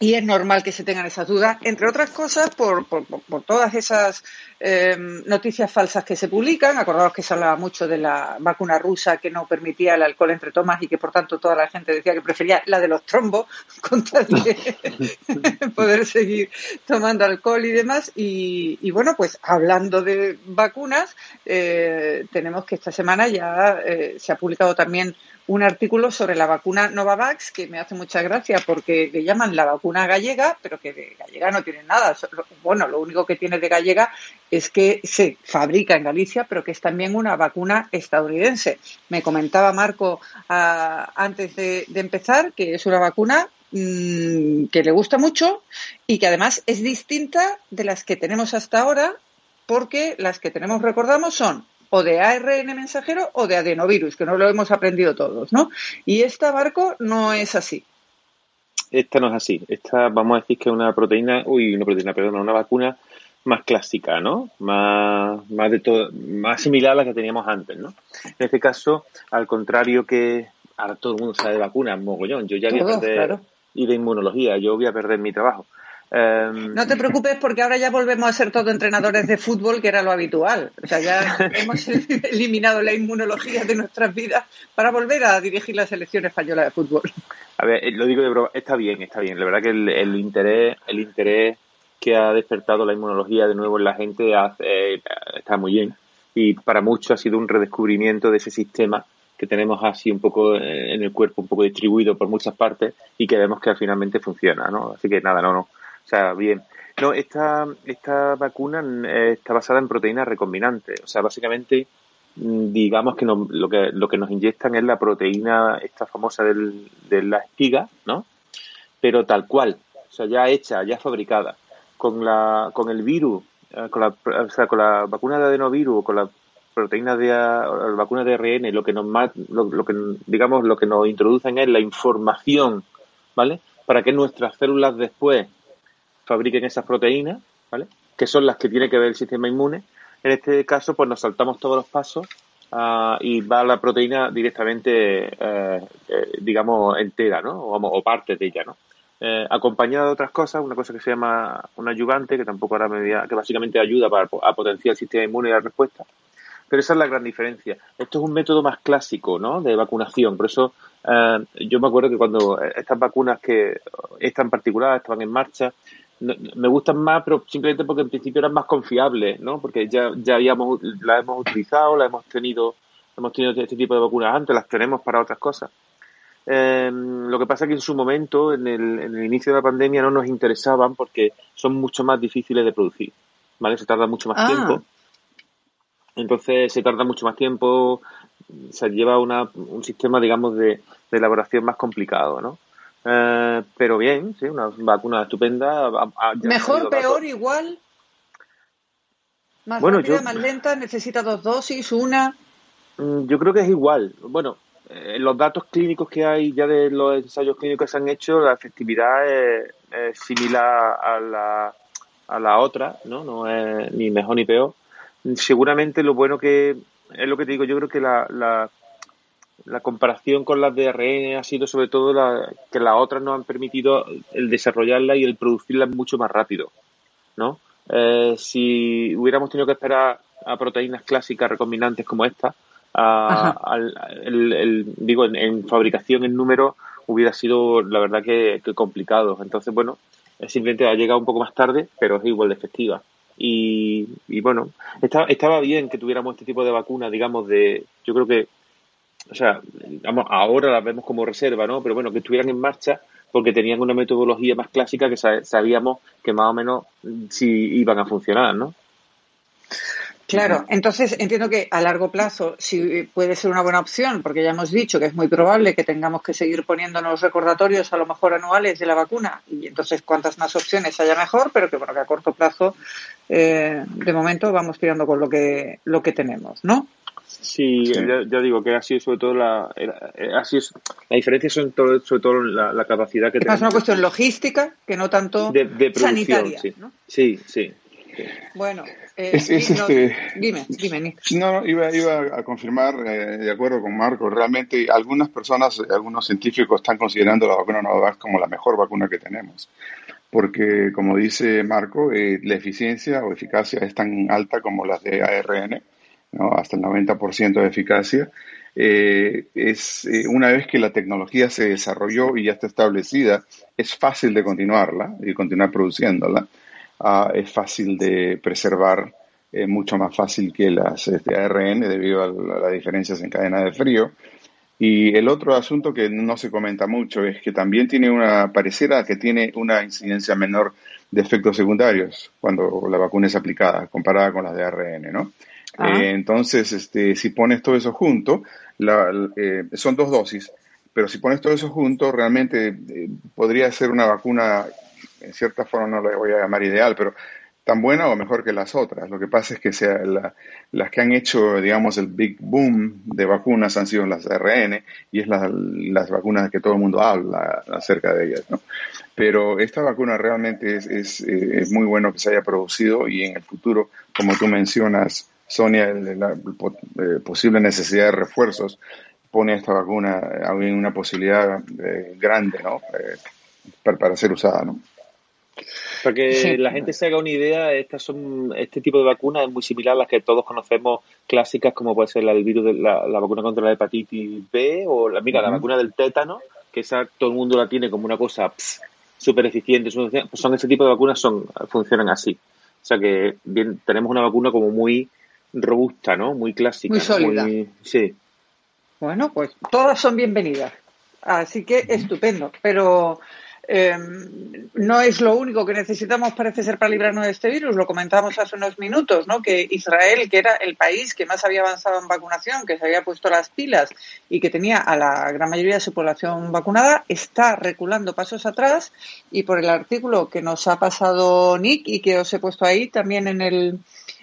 y es normal que se tengan esas dudas, entre otras cosas por, por, por todas esas eh, noticias falsas que se publican. Acordaos que se hablaba mucho de la vacuna rusa que no permitía el alcohol entre tomas y que por tanto toda la gente decía que prefería la de los trombos [LAUGHS] con tal de [LAUGHS] poder seguir tomando alcohol y demás. Y, y bueno, pues hablando de vacunas, eh, tenemos que esta semana ya eh, se ha publicado también un artículo sobre la vacuna Novavax que me hace mucha gracia porque le llaman la vacuna gallega, pero que de gallega no tiene nada. Bueno, lo único que tiene de gallega es que se fabrica en Galicia, pero que es también una vacuna estadounidense. Me comentaba Marco ah, antes de, empezar que es una vacuna mm, que le gusta mucho y que además es distinta de las que tenemos hasta ahora porque las que tenemos, recordamos, son o de ARN mensajero o de adenovirus, que no lo hemos aprendido todos, ¿no? Y esta barco no es así. Esta no es así. Esta, vamos a decir que es una proteína, uy, una proteína, perdón, una vacuna más clásica, ¿no? Más, más de todo, más similar a la que teníamos antes, ¿no? En este caso, al contrario que ahora todo el mundo sabe de vacunas, mogollón. Yo ya voy a perder y de inmunología, yo voy a perder mi trabajo. Em, no te preocupes porque ahora ya volvemos a ser todos entrenadores de fútbol, que era lo habitual. O sea, ya [LAUGHS] hemos eliminado la inmunología de nuestras vidas para volver a dirigir la selección española de fútbol. A ver, eh, lo digo de broma, está bien, está bien. La verdad que el, interés, el interés que ha despertado la inmunología de nuevo en la gente eh, está muy bien. Y para muchos ha sido un redescubrimiento de ese sistema que tenemos así un poco eh, en el cuerpo, un poco distribuido por muchas partes y que vemos que finalmente funciona, ¿no? Así que nada, no, no o sea, bien. No, esta, esta vacuna eh, está basada en proteínas recombinantes. O sea, básicamente, mm, digamos que lo, que lo que nos inyectan es la proteína esta famosa del, de la espiga, ¿no? Pero tal cual. O sea, ya hecha, ya fabricada. Con, la, con el virus, eh, con la, o sea, con la vacuna de adenovirus o con la proteína de la vacuna de ARN, lo que nos lo, lo que digamos lo que nos introducen es la información, ¿vale? Para que nuestras células después fabriquen esas proteínas, ¿vale? Que son las que tiene que ver el sistema inmune. En este caso, pues nos saltamos todos los pasos uh, y va la proteína directamente, eh, eh, digamos, entera, ¿no? O, o, parte de ella, ¿no? Eh, acompañada de otras cosas, una cosa que se llama un ayudante, que tampoco ahora me que básicamente ayuda para, potenciar el sistema inmune y la respuesta. Pero esa es la gran diferencia. Esto es un método más clásico, ¿no? De vacunación. Por eso yo me acuerdo que cuando estas vacunas que están particulares estaban en marcha, me gustan más, pero simplemente porque en principio eran más confiables, ¿no? Porque ya, ya habíamos, la hemos utilizado, la hemos tenido, hemos tenido este tipo de vacunas antes, las tenemos para otras cosas. Eh, lo que pasa es que en su momento, en el, en el inicio de la pandemia, no nos interesaban porque son mucho más difíciles de producir, ¿vale? Se tarda mucho más ah. tiempo. Entonces se tarda mucho más tiempo, se lleva una, un sistema, digamos, de, de elaboración más complicado, ¿no? Eh, pero bien, sí, una vacuna estupenda. Mejor, peor, igual. Más bueno, rápida, más lenta, necesita dos dosis, una. Mm, yo creo que es igual. Bueno, eh, los datos clínicos que hay ya de los ensayos clínicos que se han hecho, la efectividad es, similar a la, a la otra, ¿no? No es ni mejor ni peor. Seguramente lo bueno que es lo que te digo, yo creo que la, la comparación con las de ARN ha sido sobre todo la, que las otras nos han permitido el desarrollarla y el producirla mucho más rápido, ¿no? Eh, si hubiéramos tenido que esperar a proteínas clásicas recombinantes como esta, el, digo, en, fabricación en número hubiera sido, la verdad, que, complicado. Entonces, bueno, simplemente ha llegado un poco más tarde, pero es igual de efectiva. Y, y bueno, estaba, estaba bien que tuviéramos este tipo de vacunas, digamos, de, yo creo que, o sea, digamos, ahora las vemos como reserva, ¿no? Pero bueno, que estuvieran en marcha porque tenían una metodología más clásica que sabíamos que más o menos si iban a funcionar, ¿no? Claro, entonces entiendo que a largo plazo sí puede ser una buena opción, porque ya hemos dicho que es muy probable que tengamos que seguir poniéndonos recordatorios a lo mejor anuales de la vacuna, y entonces cuantas más opciones haya mejor, pero que bueno, que a corto plazo, eh, de momento vamos tirando con lo que, lo que tenemos, ¿no? Sí, Ya, digo que ha sido sobre todo la, ha sido, la diferencia son sobre todo la, capacidad que tenemos. Es una cuestión logística que no tanto de, sanitaria. Sí. sí, sí. Bueno, eh, es, este, dime, dime, No, iba, iba a confirmar, eh, de acuerdo con Marco, realmente algunas personas, algunos científicos están considerando la vacuna Novavax como la mejor vacuna que tenemos. Porque, como dice Marco, eh, la eficiencia o eficacia es tan alta como las de ARN, hasta el 90% de eficacia. es una vez que la tecnología se desarrolló y ya está establecida, es fácil de continuarla y continuar produciéndola. Ah, es fácil de preservar, eh, mucho más fácil que las este, ARN debido a, las diferencias en cadena de frío. Y el otro asunto que no se comenta mucho es que también tiene una, pareciera que tiene una incidencia menor de efectos secundarios cuando la vacuna es aplicada, comparada con las de ARN, ¿no? Eh, entonces, este, si pones todo eso junto, eh, son dos dosis, pero si pones todo eso junto, realmente podría ser una vacuna en cierta forma no la voy a llamar ideal, pero tan buena o mejor que las otras. Lo que pasa es que sea las que han hecho, digamos, el big boom de vacunas han sido las ARN y es las vacunas que todo el mundo habla acerca de ellas, ¿no? Pero esta vacuna realmente es, es, eh, es muy bueno que se haya producido y en el futuro, como tú mencionas, Sonia, la, eh, posible necesidad de refuerzos pone esta vacuna en una posibilidad eh, grande, ¿no? para, para ser usada, ¿no? Para que la gente se haga una idea, estas son, este tipo de vacunas es muy similar a las que todos conocemos clásicas, como puede ser la del virus, de la, vacuna contra la hepatitis B o la, mira, la vacuna del tétano, que esa todo el mundo la tiene como una cosa súper eficiente. Pues son ese tipo de vacunas, son funcionan así. O sea que bien, tenemos una vacuna como muy robusta, ¿no? Muy clásica. Muy sólida. sí. Bueno, pues todas son bienvenidas. Así que estupendo. Pero Em, no es lo único que necesitamos, parece ser, para librarnos de este virus. Lo comentamos hace unos minutos, ¿no? Que Israel, que era el país que más había avanzado en vacunación, que se había puesto las pilas y que tenía a la gran mayoría de su población vacunada, está reculando pasos atrás. Y por el artículo que nos ha pasado Nick y que os he puesto ahí también en el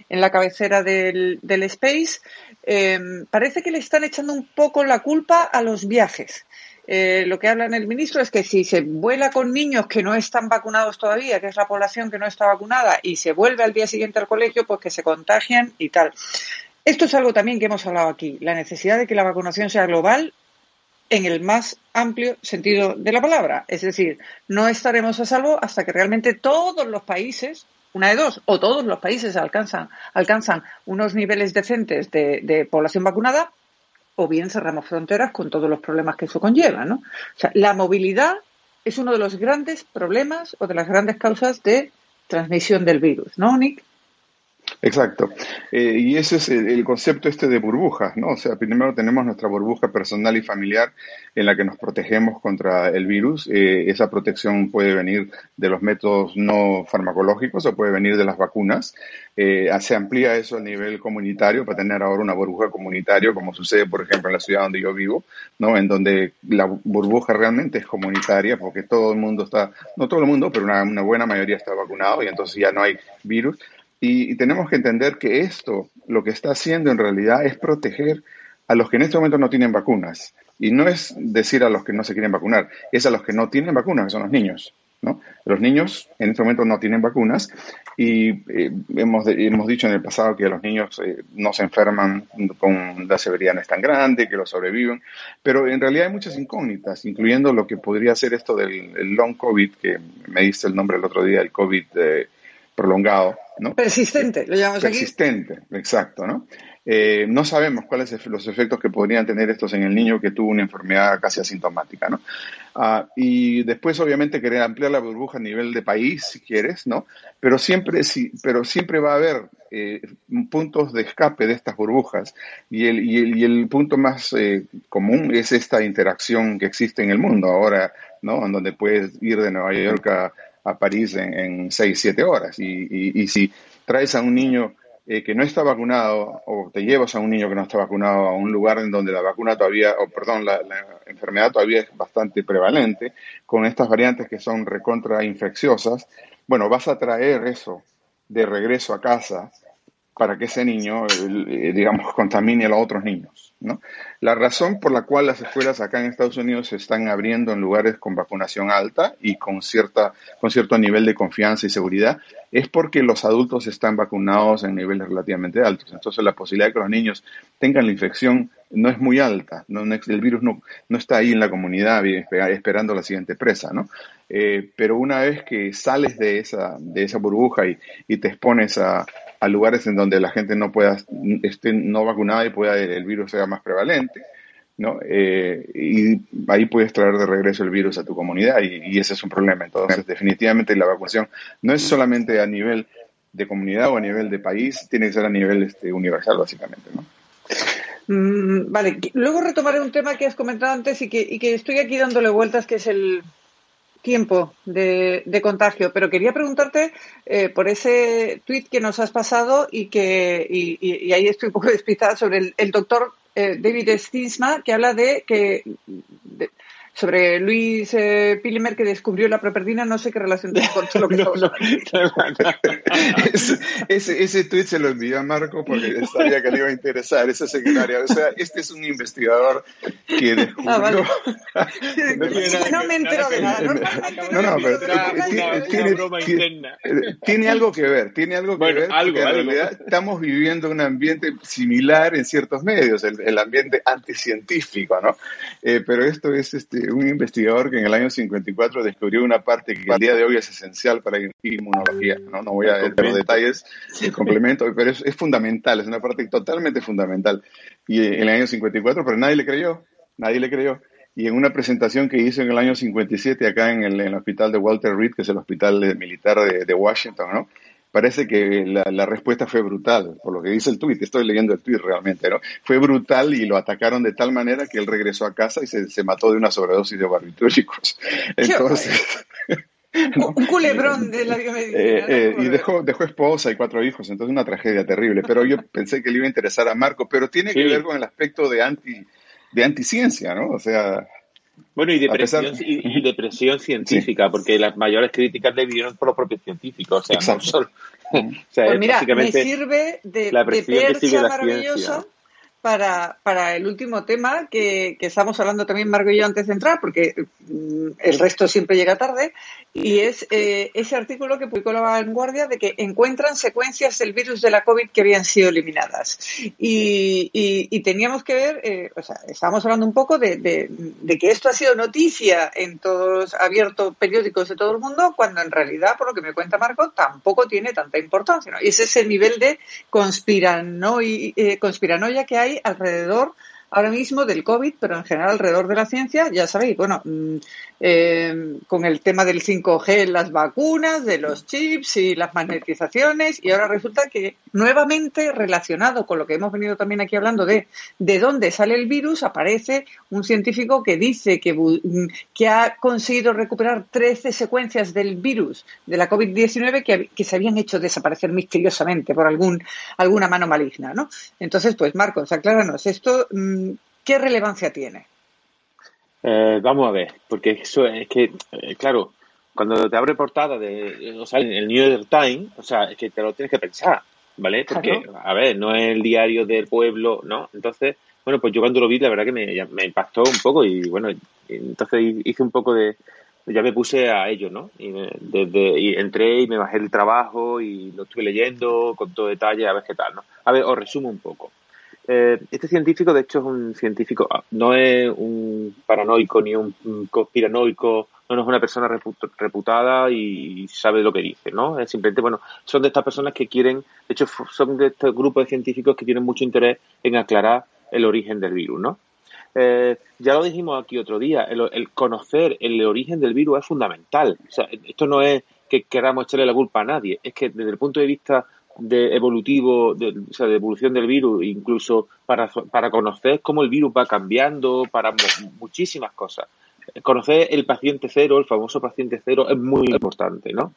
en la cabecera del, del Space, em, parece que le están echando un poco la culpa a los viajes. Eh, lo que habla el ministro es que si se vuela con niños que no están vacunados todavía, que es la población que no está vacunada, y se vuelve al día siguiente al colegio, pues que se contagian y tal. Esto es algo también que hemos hablado aquí, la necesidad de que la vacunación sea global en el más amplio sentido de la palabra. Es decir, no estaremos a salvo hasta que realmente todos los países, una de dos, o todos los países alcanzan, alcanzan unos niveles decentes de población vacunada, o bien cerramos fronteras con todos los problemas que eso conlleva, ¿no? O sea, la movilidad es uno de los grandes problemas o de las grandes causas de transmisión del virus, ¿no, Nick? Exacto. Eh, y ese es el, concepto este de burbujas, ¿no? O sea, primero tenemos nuestra burbuja personal y familiar en la que nos protegemos contra el virus. Eh, esa protección puede venir de los métodos no farmacológicos o puede venir de las vacunas. Eh, se amplía eso a nivel comunitario para tener ahora una burbuja comunitaria, como sucede, por ejemplo, en la ciudad donde yo vivo, ¿no? En donde la burbuja realmente es comunitaria porque todo el mundo está, no todo el mundo, pero una, una buena mayoría está vacunado y entonces ya no hay virus. Y, tenemos que entender que esto lo que está haciendo en realidad es proteger a los que en este momento no tienen vacunas. Y no es decir a los que no se quieren vacunar, es a los que no tienen vacunas, que son los niños. ¿no? Los niños en este momento no tienen vacunas y eh, hemos, hemos dicho en el pasado que los niños eh, no se enferman con la severidad no es tan grande, que lo sobreviven, pero en realidad hay muchas incógnitas, incluyendo lo que podría ser esto del long COVID, que me diste el nombre el otro día, el COVID eh, prolongado, ¿no? Persistente, lo llamamos Persistente, aquí. Persistente, exacto, ¿no? Eh, no sabemos cuáles son los efectos que podrían tener estos en el niño que tuvo una enfermedad casi asintomática, ¿no? Ah, y después, obviamente, querer ampliar la burbuja a nivel de país, si quieres, ¿no? Pero siempre, sí, pero siempre va a haber eh, puntos de escape de estas burbujas y el, y el, y el punto más eh, común es esta interacción que existe en el mundo ahora, ¿no? En donde puedes ir de Nueva York a, a París en, seis, siete horas. Y, y, y si traes a un niño eh, que no está vacunado o te llevas a un niño que no está vacunado a un lugar en donde la vacuna todavía, o perdón, la, la enfermedad todavía es bastante prevalente, con estas variantes que son recontra infecciosas, bueno, vas a traer eso de regreso a casa para que ese niño, eh, digamos, contamine a los otros niños. ¿no? La razón por la cual las escuelas acá en Estados Unidos se están abriendo en lugares con vacunación alta y con, cierta, con cierto nivel de confianza y seguridad es porque los adultos están vacunados en niveles relativamente altos. Entonces la posibilidad de que los niños tengan la infección no es muy alta. No, el virus no, no está ahí en la comunidad esperando la siguiente presa. ¿no? Eh, pero una vez que sales de esa, de esa burbuja y, y te expones a, a lugares en donde la gente no pueda, esté no vacunada y pueda el virus sea más prevalente, ¿no? Eh, y ahí puedes traer de regreso el virus a tu comunidad y, y, ese es un problema. Entonces, definitivamente la vacunación no es solamente a nivel de comunidad o a nivel de país, tiene que ser a nivel este, universal, básicamente, ¿no? Mm, vale, luego retomaré un tema que has comentado antes y que, y que estoy aquí dándole vueltas, que es el, tiempo de, de, contagio, pero quería preguntarte eh, por ese tuit que nos has pasado y que y, y, ahí estoy un poco [LAUGHS] despistada sobre el, doctor eh, David Stinsma que habla de que sobre Luis eh, Pilimer que descubrió la properdina, no sé qué relación tiene con lo que [LAUGHS] no, no, ese, ese, ese tweet se lo envió a Marco porque [LAUGHS] sabía que le iba a interesar, esa secretaria. O sea, este es un investigador que descubrió... Ah, vale. [LAUGHS] no, no, me entero de nada. No, no, pero tiene, tiene, tiene, algo que ver, tiene algo que bueno, ver, algo, en algo. realidad estamos viviendo un ambiente similar en ciertos medios, el, el ambiente anticientífico, ¿no? Eh, pero esto es este un investigador que en el año 54 descubrió una parte que al día de hoy es esencial para la inmunología. No, no voy a entrar los detalles, el complemento, pero es, es, fundamental, es una parte totalmente fundamental. Y en el año 54, pero nadie le creyó, nadie le creyó. Y en una presentación que hizo en el año 57 acá en el, en el hospital de Walter Reed, que es el hospital militar de, de Washington, ¿no? Parece que la, la, respuesta fue brutal, por lo que dice el tuit, estoy leyendo el tuit realmente, ¿no? Fue brutal y lo atacaron de tal manera que él regresó a casa y se, se mató de una sobredosis de barbitúricos. [LAUGHS] Entonces... [LAUGHS] ¿no? Un culebrón de la biomedicina. Eh, eh, y dejó, dejó esposa y cuatro hijos, entonces una tragedia terrible. Pero yo [LAUGHS] pensé que le iba a interesar a Marco, pero tiene sí. que ver con el aspecto de anti de anticiencia, ¿no? O sea, bueno, y depresión, pesar... y, y, [LAUGHS] depresión científica, sí. porque las mayores críticas le vinieron por los propios científicos. O sea, Exacto. no solo, [LAUGHS] o sea, pues mira, me sirve de, la de percha la maravillosa ciencia. Para, el último tema que, que estamos hablando también Margo y yo antes de entrar, porque mm, el resto siempre llega tarde, y es eh, ese artículo que publicó La Vanguardia de que encuentran secuencias del virus de la COVID que habían sido eliminadas. Y, teníamos que ver, eh, o sea, estábamos hablando un poco de, que esto ha sido noticia en todos, abierto periódicos de todo el mundo, cuando en realidad, por lo que me cuenta Marco, tampoco tiene tanta importancia. Y es el nivel de eh, conspiranoia que hay alrededor ahora mismo del COVID, pero en general alrededor de la ciencia, ya sabéis, bueno, eh, con el tema del 5G, las vacunas, de los chips y las magnetizaciones, y ahora resulta que nuevamente relacionado con lo que hemos venido también aquí hablando de de dónde sale el virus, aparece un científico que dice que, que ha conseguido recuperar 13 secuencias del virus de la COVID-19 que, que, se habían hecho desaparecer misteriosamente por algún, alguna mano maligna, ¿no? Entonces, pues Marcos, acláranos, ¿esto qué relevancia tiene? Eh, vamos a ver, porque eso es que, eh, claro, cuando te abre portada de, o sea, el New York Times, o sea, es que te lo tienes que pensar, ¿vale? Porque, claro. a ver, no es el diario del pueblo, ¿no? Entonces, bueno, pues yo cuando lo vi, la verdad que me, me impactó un poco y, bueno, entonces hice un poco de, ya me puse a ello, ¿no? Y, desde, y entré y me bajé el trabajo y lo estuve leyendo con todo detalle a ver qué tal, ¿no? A ver, os resumo un poco. Eh, este científico, de hecho, es un científico, ah, no es un paranoico ni un conspiranoico, no es una persona reputada y sabe lo que dice, ¿no? Es simplemente, bueno, son de estas personas que quieren, de hecho, son de este grupo de científicos que tienen mucho interés en aclarar el origen del virus, ¿no? Eh, ya lo dijimos aquí otro día, el, conocer el origen del virus es fundamental. O sea, esto no es que queramos echarle la culpa a nadie, es que desde el punto de vista de evolutivo, de, o sea, de evolución del virus, incluso para, para conocer cómo el virus va cambiando, para muchísimas cosas. Conocer el paciente cero, el famoso paciente cero, es muy importante, ¿no?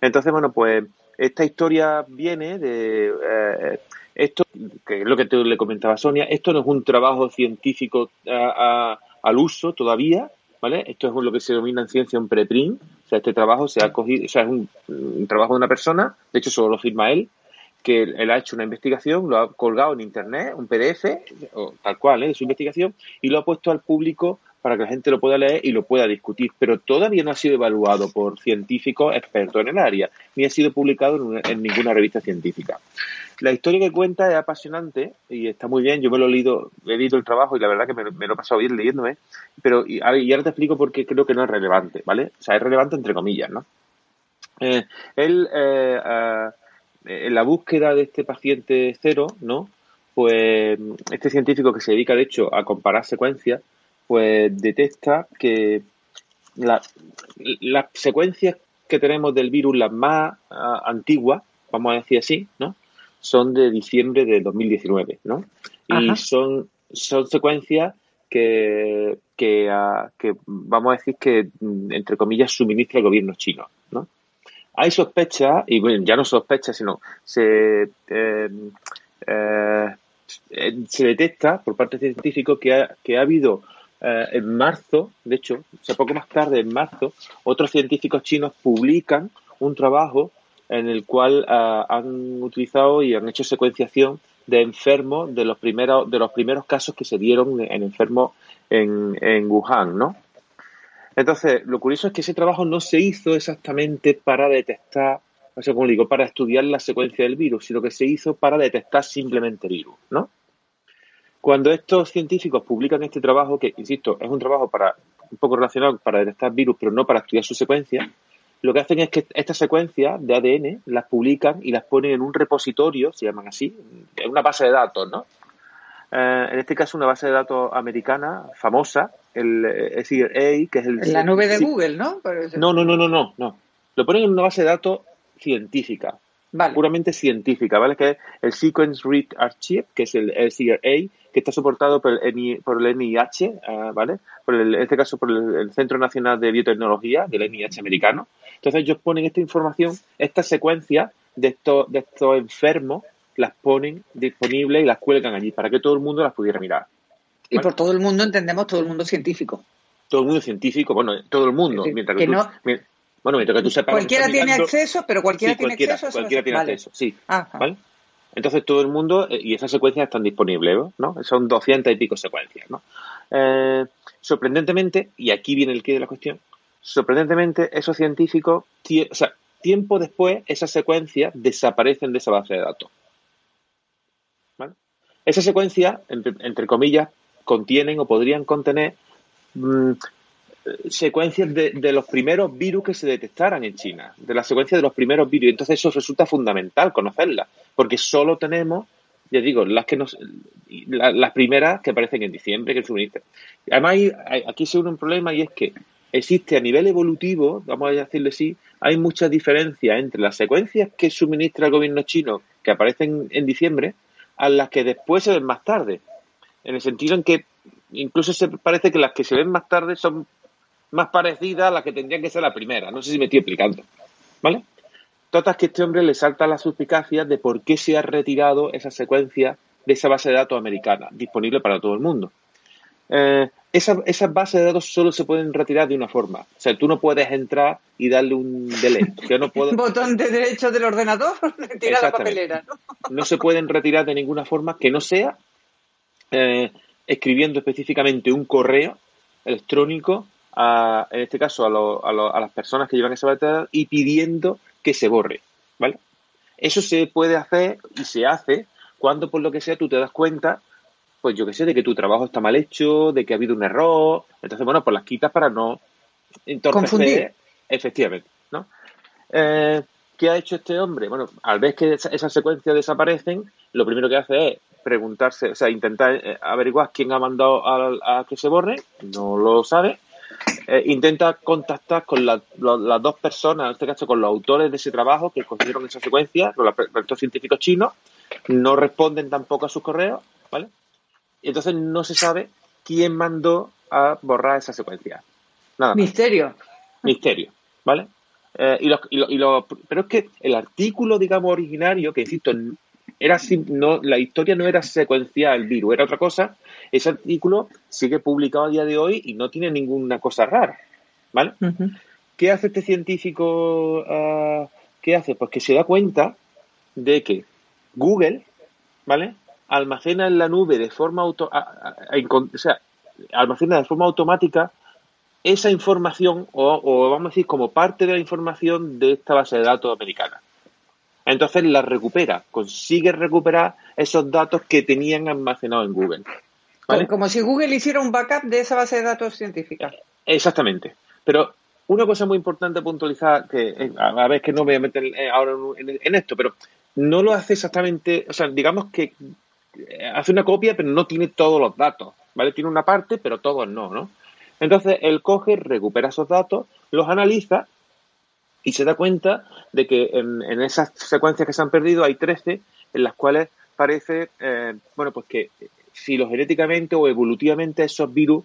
Entonces, bueno, pues esta historia viene de eh, esto, que es lo que te le comentaba Sonia, esto no es un trabajo científico al uso todavía, ¿vale? Esto es lo que se denomina en ciencia un preprint, o sea, este trabajo se ha cogido, o sea, es un, trabajo de una persona, de hecho solo lo firma él, que él, ha hecho una investigación, lo ha colgado en internet, un PDF, o tal cual, ¿eh? su investigación, y lo ha puesto al público para que la gente lo pueda leer y lo pueda discutir, pero todavía no ha sido evaluado por científicos expertos en el área, ni ha sido publicado en, ninguna revista científica. La historia que cuenta es apasionante y está muy bien, yo me lo he leído, he leído el trabajo y la verdad que me, lo he pasado bien leyéndome, pero y, ahora te explico por qué creo que no es relevante, ¿vale? O sea, es relevante entre comillas, ¿no? Eh, él, eh, eh, en la búsqueda de este paciente cero, ¿no? Pues este científico que se dedica, de hecho, a comparar secuencias, pues detecta que las secuencias que tenemos del virus, las más ah, antiguas, vamos a decir así, ¿no? Son de diciembre de 2019, ¿no? Y son, son secuencias que, que, ah, que, vamos a decir que, mm, entre comillas, suministra el gobierno chino, ¿no? Hay sospechas, y bueno, ya no sospechas, sino se, eh, eh, se detecta por parte de científicos que ha, que ha habido eh, en marzo, de hecho, o sea, poco más tarde, en marzo, otros científicos chinos publican un trabajo en el cual eh, han utilizado y han hecho secuenciación de enfermos de los primeros de los primeros casos que se dieron en enfermos en, en Wuhan, ¿no? Entonces, lo curioso es que ese trabajo no se hizo exactamente para detectar, o sea, como digo, para estudiar la secuencia del virus, sino que se hizo para detectar simplemente virus, ¿no? Cuando estos científicos publican este trabajo, que insisto, es un trabajo para un poco relacionado para detectar virus, pero no para estudiar su secuencia, lo que hacen es que estas secuencias de ADN las publican y las ponen en un repositorio, se llaman así, en una base de datos, ¿no? Eh, en este caso, una base de datos americana famosa, el SIRA, que es el... En la nube de Google, ¿no? No, no, no, no, no, no. Lo ponen en una base de datos científica, puramente científica, ¿vale? Que es el Sequence Read Archive, que es el SIRA, que está soportado por el, por el NIH, ah, ¿vale? Por el, en este caso por el, Centro Nacional de Biotecnología del NIH americano. Entonces ellos ponen esta información, esta secuencia de estos, de estos enfermos, las ponen disponibles y las cuelgan allí para que todo el mundo las pudiera mirar. Y por todo el mundo entendemos todo el mundo científico. Todo el mundo científico, bueno, todo el mundo. mientras que, tú, bueno, mientras que tú sepas. Cualquiera tiene acceso, pero cualquiera tiene acceso. Cualquiera tiene acceso, sí. ¿Vale? Entonces todo el mundo, eh, y esas secuencias están disponibles, ¿no? Son 200 y pico secuencias, ¿no? Eh, sorprendentemente, y aquí viene el quid de la cuestión, sorprendentemente esos científicos, o sea, tiempo después esas secuencias desaparecen de esa base de datos. ¿Vale? Esas secuencias, entre, comillas, contienen o podrían contener mm, secuencias de, de, los primeros virus que se detectaran en China, de la secuencia de los primeros virus. Entonces eso resulta fundamental conocerlas, porque solo tenemos, ya digo, las que nos, las primeras que aparecen en diciembre, que el suministro. Además, aquí se une un problema y es que existe a nivel evolutivo, vamos a decirle así, hay mucha diferencia entre las secuencias que suministra el gobierno chino, que aparecen en diciembre, a las que después se ven más tarde. En el sentido en que incluso se parece que las que se ven más tarde son más parecida a la que tendría que ser la primera. No sé si me estoy explicando. ¿Vale? Total que este hombre le salta la suspicacia de por qué se ha retirado esa secuencia de esa base de datos americana, disponible para todo el mundo. Eh, esas bases de datos solo se pueden retirar de una forma. O sea, tú no puedes entrar y darle un delete. Yo no puedo... [LAUGHS] Botón de derecho del ordenador, [LAUGHS] la papelera. ¿no? [LAUGHS] no se pueden retirar de ninguna forma que no sea eh, escribiendo específicamente un correo electrónico a, en este caso, a, a, las personas que llevan esa base de datos y pidiendo que se borre, ¿vale? Eso se puede hacer y se hace cuando, por lo que sea, tú te das cuenta, pues yo que sé, de que tu trabajo está mal hecho, de que ha habido un error. Entonces, bueno, pues las quitas para no Confundir. Efectivamente, ¿no? Eh, ¿Qué ha hecho este hombre? Bueno, al ver que esas secuencias desaparecen, lo primero que hace es preguntarse, o sea, intentar eh, averiguar quién ha mandado a, que se borre, no lo sabe. Eh, intenta contactar con las dos personas, en este caso con los autores de ese trabajo que cogieron esa secuencia, con los científicos chinos, no responden tampoco a sus correos, ¿vale? Y entonces no se sabe quién mandó a borrar esa secuencia. Nada Misterio. Misterio, ¿vale? Eh, y, y, pero es que el artículo, digamos, originario, que insisto, era no, la historia no era secuencial el virus, era otra cosa. Ese artículo sigue publicado a día de hoy y no tiene ninguna cosa rara, ¿vale? ¿Qué hace este científico? Ah, ¿Qué hace? Pues que se da cuenta de que Google, ¿vale? Almacena en la nube de forma auto, o sea, almacena de forma automática esa información, o, vamos a decir, como parte de la información de esta base de datos americana. Entonces la recupera, consigue recuperar esos datos que tenían almacenados en Google. Como si Google hiciera un backup de esa base de datos científica. Exactamente. Pero una cosa muy importante puntualizar, que eh, a ver que no me voy a meter eh, ahora en, esto, pero no lo hace exactamente, o sea, digamos que hace una copia, pero no tiene todos los datos, ¿vale? Tiene una parte, pero todos no, ¿no? Entonces, él coge, recupera esos datos, los analiza y se da cuenta de que en, esas secuencias que se han perdido hay 13 en las cuales parece, eh, bueno, pues que filogenéticamente o evolutivamente esos virus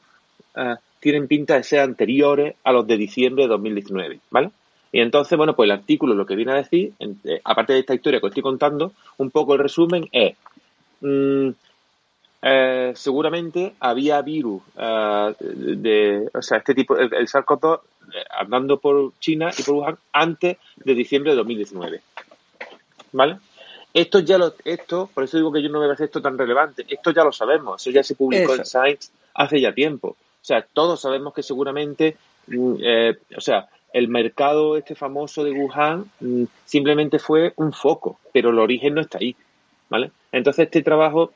eh, tienen pinta de ser anteriores a los de diciembre de 2019, ¿vale? Y entonces, bueno, pues el artículo lo que viene a decir, eh, aparte de esta historia que os estoy contando, un poco el resumen es, mm, seguramente había virus de, o sea, este tipo, el, el SARS-CoV-2 eh, andando por China y por Wuhan antes de diciembre de 2019. ¿Vale? Esto ya lo, esto, por eso digo que yo no me parece esto tan relevante. Esto ya lo sabemos, eso ya se publicó en Science hace ya tiempo. O sea, todos sabemos que seguramente, mm, eh, o sea, el mercado este famoso de Wuhan mm, simplemente fue un foco, pero el origen no está ahí, ¿vale? Entonces este trabajo,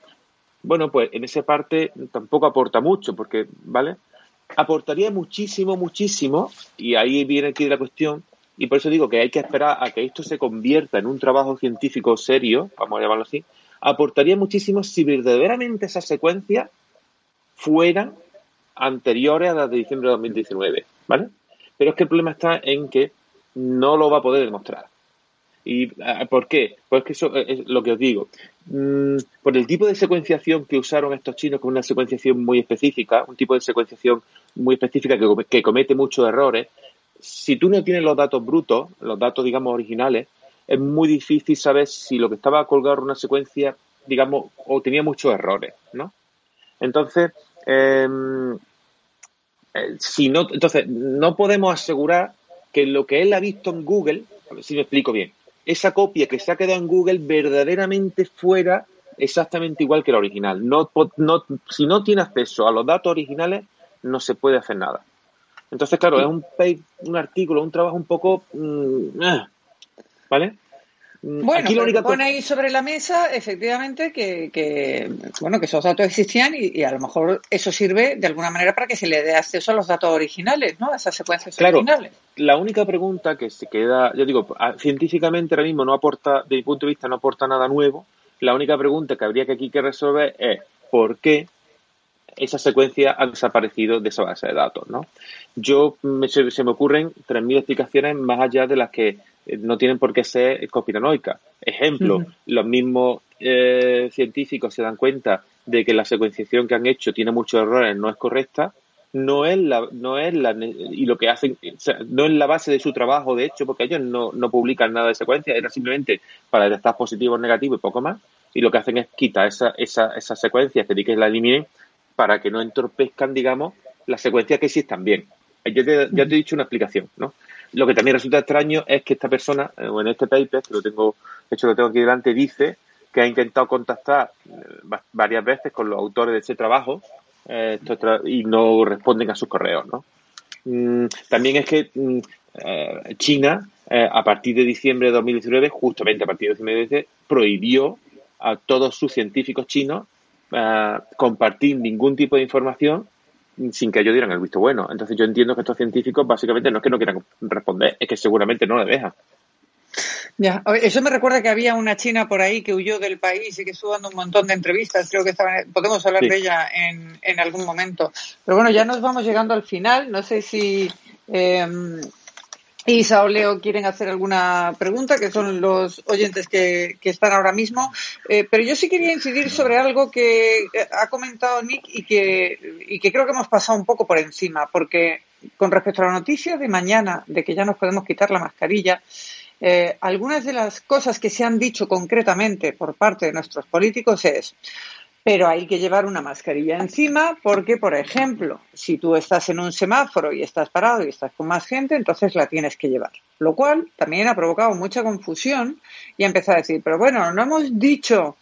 bueno, pues en esa parte tampoco aporta mucho, porque, ¿vale? aportaría muchísimo, muchísimo, y ahí viene aquí la cuestión, y por eso digo que hay que esperar a que esto se convierta en un trabajo científico serio, vamos a llamarlo así, aportaría muchísimo si verdaderamente esas secuencias fueran anteriores a las de diciembre de 2019, ¿vale? Pero es que el problema está en que no lo va a poder demostrar. ¿Y ah, por qué? Pues que eso es lo que os digo. Mm, por el tipo de secuenciación que usaron estos chinos, con una secuenciación muy específica, un tipo de secuenciación muy específica que, comete muchos errores, si tú no tienes los datos brutos, los datos, digamos, originales, es muy difícil saber si lo que estaba colgado en una secuencia, digamos, o tenía muchos errores, ¿no? Entonces, em, eh, si no, entonces, no podemos asegurar que lo que él ha visto en Google, a ver si me explico bien, esa copia que se ha quedado en Google verdaderamente fuera exactamente igual que la original. No, no, si no tiene acceso a los datos originales, no se puede hacer nada. Entonces, claro, es un, un artículo, un trabajo un poco... Mm, eh, ¿Vale? Mm, bueno, Aquí lo pone ahí sobre la mesa, efectivamente, que, bueno, que esos datos existían y, a lo mejor eso sirve de alguna manera para que se le dé acceso a los datos originales, ¿no? A esas secuencias claro, originales. La única pregunta que se queda, yo digo, científicamente ahora mismo no aporta, de mi punto de vista, no aporta nada nuevo. La única pregunta que habría que aquí que resolver es ¿por qué esas secuencias han desaparecido de esa base de datos, ¿no? Yo se, se me ocurren 3.000 explicaciones más allá de las que no tienen por qué ser conspiranoicas. Ejemplo, los mismos eh, científicos se dan cuenta de que la secuenciación que han hecho tiene muchos errores, no es correcta, no es la, no es la, y lo que hacen, no es la base de su trabajo, de hecho, porque ellos no, no publican nada de secuencia, era simplemente para detectar positivos, negativos y poco más, y lo que hacen es quitar esa, esa, esas secuencias, pedir que la eliminen para que no entorpezcan, digamos, las secuencias que existan bien. Ya te, ya te he dicho una explicación, ¿no? Lo que también resulta extraño es que esta persona, eh, o en este paper, que lo tengo, de hecho lo tengo aquí delante, dice que ha intentado contactar eh, varias veces con los autores de ese trabajo eh, y no responden a sus correos, ¿no? mm, también es que mm, China, a partir de diciembre de 2019, justamente a partir de 2019, prohibió a todos sus científicos chinos compartir ningún tipo de información sin que ellos dieran el visto bueno. Entonces yo entiendo que estos científicos básicamente no es que no quieran responder, es que seguramente no le dejan. Ya, eso me recuerda que había una china por ahí que huyó del país y que estuvo dando un montón de entrevistas. Creo que podemos hablar de ella en, en, algún momento. Pero bueno, ya nos vamos llegando al final. No sé si eh, Isa o Leo quieren hacer alguna pregunta, que son los oyentes que, están ahora mismo. Eh, pero yo sí quería incidir sobre algo que ha comentado Nick y que, y que creo que hemos pasado un poco por encima, porque con respecto a la noticia de mañana de que ya nos podemos quitar la mascarilla, eh, algunas de las cosas que se han dicho concretamente por parte de nuestros políticos es pero hay que llevar una mascarilla encima porque, por ejemplo, si tú estás en un semáforo y estás parado y estás con más gente, entonces la tienes que llevar. Lo cual también ha provocado mucha confusión y ha empezado a decir, pero bueno, no hemos dicho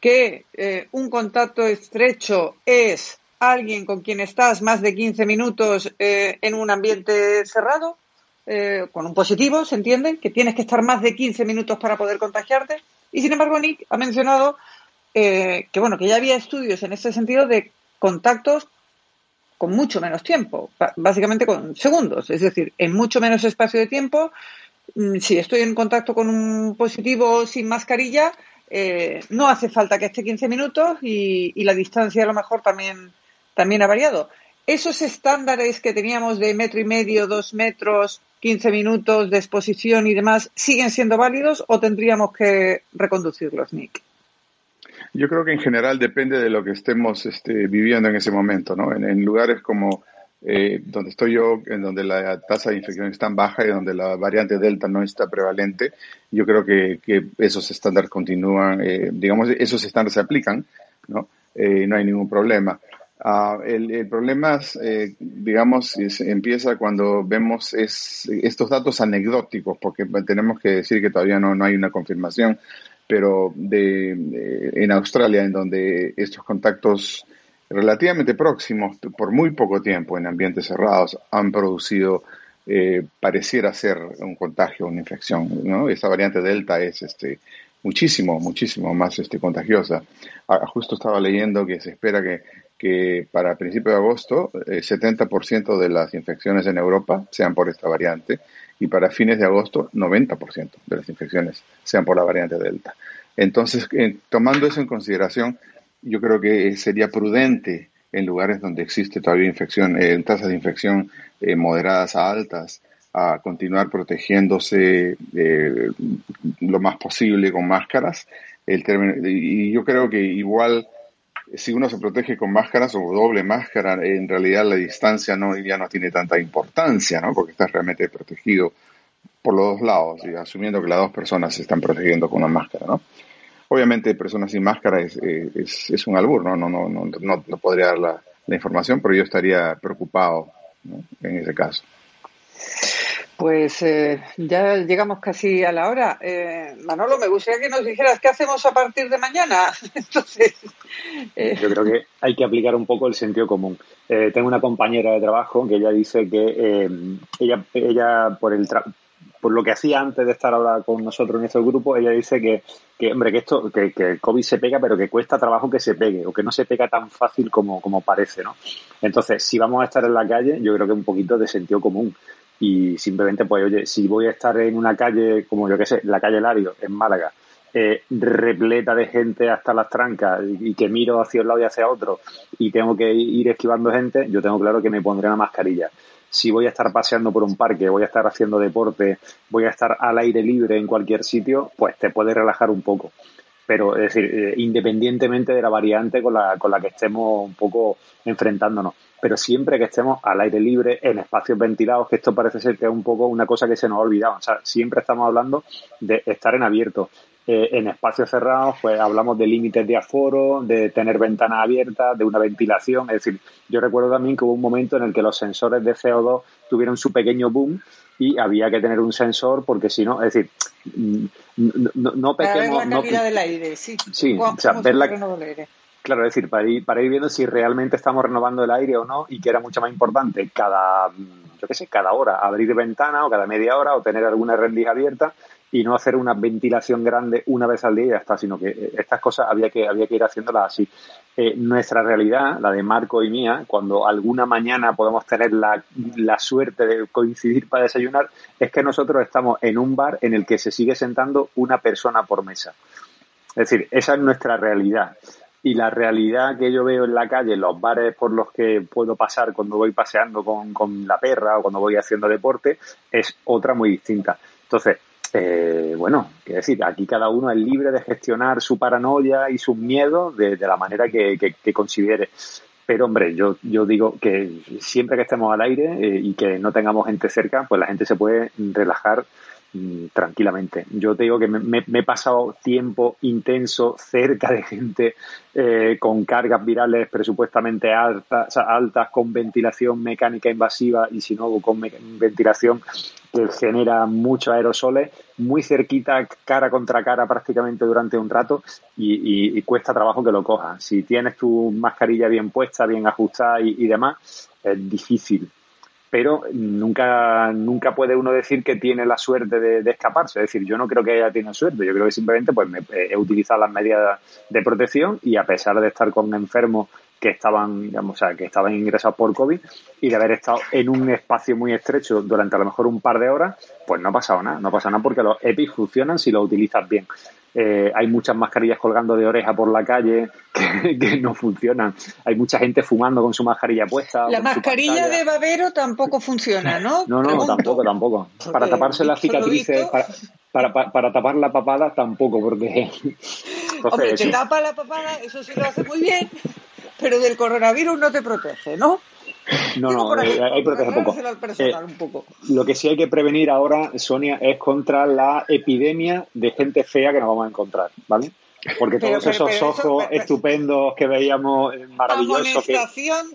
que eh, un contacto estrecho es alguien con quien estás más de 15 minutos eh, en un ambiente cerrado, eh, con un positivo, ¿se entiende? Que tienes que estar más de 15 minutos para poder contagiarte. Y sin embargo, Nick ha mencionado eh, que bueno, que ya había estudios en este sentido de contactos con mucho menos tiempo, básicamente con segundos, es decir, en mucho menos espacio de tiempo. Mm, si estoy en contacto con un positivo sin mascarilla, eh, no hace falta que esté 15 minutos y, y, la distancia a lo mejor también, también ha variado. ¿Esos estándares que teníamos de metro y medio, dos metros, 15 minutos de exposición y demás, siguen siendo válidos o tendríamos que reconducirlos, Nick? Yo creo que en general depende de lo que estemos este, viviendo en ese momento, ¿no? En, lugares como eh, donde estoy yo, en donde la tasa de infección es tan baja y donde la variante Delta no está prevalente, yo creo que, esos estándares continúan, eh, digamos, esos estándares se aplican, ¿no? Eh, no hay ningún problema. Ah, el, problema, digamos, empieza cuando vemos es, estos datos anecdóticos, porque tenemos que decir que todavía no, no hay una confirmación pero de, en Australia, en donde estos contactos relativamente próximos, por muy poco tiempo, en ambientes cerrados, han producido, eh, pareciera ser un contagio, una infección. ¿no? Esta variante Delta es este, muchísimo, muchísimo más este, contagiosa. Ah, justo estaba leyendo que se espera que, que para principios de agosto eh, 70% de las infecciones en Europa sean por esta variante y para fines de agosto 90% de las infecciones sean por la variante Delta. Entonces, eh, tomando eso en consideración, yo creo que sería prudente en lugares donde existe todavía infección, eh, tasas de infección eh, moderadas a altas, a continuar protegiéndose lo más posible con máscaras. El y yo creo que igual si uno se protege con máscaras o doble máscara, en realidad la distancia no, ya no tiene tanta importancia, ¿no? Porque estás realmente protegido por los dos lados, y asumiendo que las dos personas se están protegiendo con una máscara, ¿no? Obviamente, personas sin máscara es, es, un albur, ¿no? No, no, no, no, podría dar la, la, información, pero yo estaría preocupado en ese caso. Pues eh, ya llegamos casi a la hora. Eh, Manolo, me gustaría que nos dijeras qué hacemos a partir de mañana. [LAUGHS] Entonces, eh, Yo creo que hay que aplicar un poco el sentido común. tengo una compañera de trabajo que ella dice que ella, ella por el por lo que hacía antes de estar ahora con nosotros en este grupo, ella dice que, que hombre, que esto, que, que, el COVID se pega, pero que cuesta trabajo que se pegue, o que no se pega tan fácil como, como parece, ¿no? Entonces, si vamos a estar en la calle, yo creo que un poquito de sentido común y simplemente, pues, oye, si voy a estar en una calle, como yo que sé, la calle Lario, en Málaga, eh, repleta de gente hasta las trancas y, que miro hacia un lado y hacia otro y tengo que ir esquivando gente, yo tengo claro que me pondré una mascarilla. Si voy a estar paseando por un parque, voy a estar haciendo deporte, voy a estar al aire libre en cualquier sitio, pues te puedes relajar un poco. Pero, es decir, eh, independientemente de la variante con la, con la que estemos un poco enfrentándonos pero siempre que estemos al aire libre, en espacios ventilados, que esto parece ser que es un poco una cosa que se nos ha olvidado. O sea, siempre estamos hablando de estar en abierto. Eh, en espacios cerrados, pues hablamos de límites de aforo, de tener ventanas abiertas, de una ventilación. Es decir, yo recuerdo también que hubo un momento en el que los sensores de CO2 tuvieron su pequeño boom y había que tener un sensor porque si no, es decir, no, no, pequemos. la calidad del aire, sí. Sí, o sea, ver la, Claro, es decir, para ir, para ir viendo si realmente estamos renovando el aire o no y que era mucho más importante cada, yo qué sé, cada hora abrir ventana o cada media hora o tener alguna rendija abierta y no hacer una ventilación grande una vez al día y ya está, sino que eh, estas cosas había que, había que ir haciéndolas así. Eh, nuestra realidad, la de Marco y mía, cuando alguna mañana podemos tener la, la suerte de coincidir para desayunar, es que nosotros estamos en un bar en el que se sigue sentando una persona por mesa. Es decir, esa es nuestra realidad. Y la realidad que yo veo en la calle, los bares por los que puedo pasar cuando voy paseando con, con la perra o cuando voy haciendo deporte, es otra muy distinta. Entonces, eh, bueno, quiero decir, aquí cada uno es libre de gestionar su paranoia y sus miedos de, la manera que, considere. Pero, hombre, yo, yo digo que siempre que estemos al aire eh, y que no tengamos gente cerca, pues la gente se puede relajar tranquilamente. Yo te digo que me, he pasado tiempo intenso cerca de gente eh, con cargas virales presupuestamente altas, altas, con ventilación mecánica invasiva y si no con ventilación que genera muchos aerosoles, muy cerquita, cara contra cara prácticamente durante un rato y, cuesta trabajo que lo cojas. Si tienes tu mascarilla bien puesta, bien ajustada y demás, es difícil pero nunca, nunca puede uno decir que tiene la suerte de, escaparse. Es decir, yo no creo que haya tenido suerte, yo creo que simplemente pues me, he utilizado las medidas de protección y a pesar de estar con enfermos que estaban, digamos, o sea, que estaban ingresados por COVID y de haber estado en un espacio muy estrecho durante a lo mejor un par de horas, pues no ha pasado nada, no pasa nada porque los EPIs funcionan si lo utilizas bien. Eh, hay muchas mascarillas colgando de oreja por la calle que, [LAUGHS] no funcionan. Hay mucha gente fumando con su mascarilla puesta. La mascarilla de babero tampoco funciona, ¿no? [LAUGHS] No, no, tampoco, tampoco. Para taparse las cicatrices, para, para, tapar la papada tampoco, porque... [LAUGHS] Hombre, te tapa la papada, eso sí lo hace muy bien, pero del coronavirus no te protege, ¿no? No, no, eh, ahí, protege poco. Eh, lo que sí hay que prevenir ahora, Sonia, es contra la epidemia de gente fea que nos vamos a encontrar, ¿vale? Porque todos esos ojos estupendos que veíamos eh, maravillosos.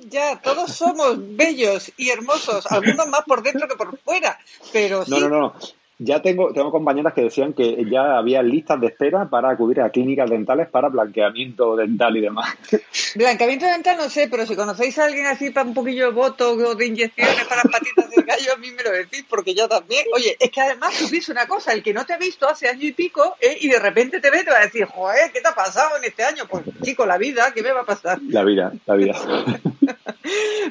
ya, todos somos bellos y hermosos, algunos más por dentro que por fuera, pero No, no, no. Ya tengo, tengo compañeras que decían que ya había listas de espera para acudir a clínicas dentales para blanqueamiento dental y demás. [LAUGHS] Blanqueamiento dental no sé, pero si conocéis a alguien así para un poquillo de voto o de inyecciones para las patitas del gallo, a mí me lo decís, porque yo también. Oye, es que además supís una cosa, el que no te ha visto hace año y pico eh, y de repente te ve, te va a decir, joder, ¿qué te ha pasado en este año? Pues chico, la vida, ¿qué me va a pasar? La vida, la vida. [LAUGHS]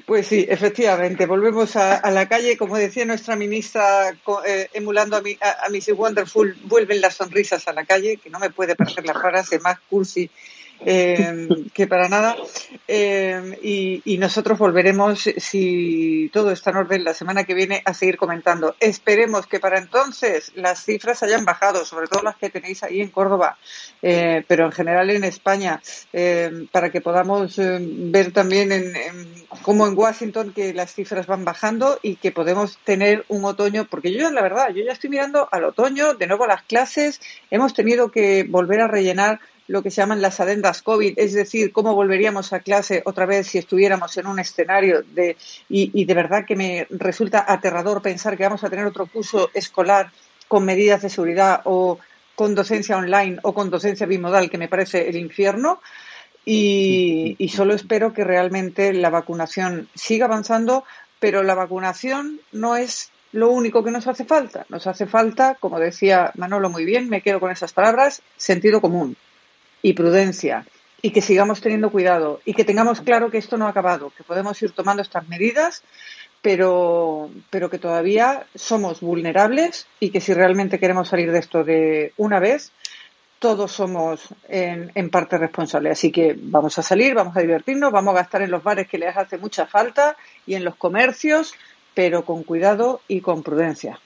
Pues sí, efectivamente, volvemos a, la calle, como decía nuestra ministra, eh, emulando a, mi, a, a Mrs. Wonderful, vuelven las sonrisas a la calle, que no me puede parecer la frase más cursi eh, que para nada. Eh, y, nosotros volveremos, si todo está en orden, la semana que viene a seguir comentando. Esperemos que para entonces las cifras hayan bajado, sobre todo las que tenéis ahí en Córdoba, eh, pero en general en España, para que podamos ver también en, como en Washington que las cifras van bajando y que podemos tener un otoño, porque yo la verdad, yo ya estoy mirando al otoño, de nuevo las clases, hemos tenido que volver a rellenar lo que se llaman las adendas COVID, es decir, cómo volveríamos a clase otra vez si estuviéramos en un escenario de, y, de verdad que me resulta aterrador pensar que vamos a tener otro curso escolar con medidas de seguridad o con docencia online o con docencia bimodal, que me parece el infierno. Y, solo espero que realmente la vacunación siga avanzando, pero la vacunación no es lo único que nos hace falta. Nos hace falta, como decía Manolo muy bien, me quedo con esas palabras, sentido común y prudencia y que sigamos teniendo cuidado y que tengamos claro que esto no ha acabado, que podemos ir tomando estas medidas, pero, pero que todavía somos vulnerables y que si realmente queremos salir de esto de una vez, todos somos en, en, parte responsables. Así que vamos a salir, vamos a divertirnos, vamos a gastar en los bares que les hace mucha falta y en los comercios, pero con cuidado y con prudencia.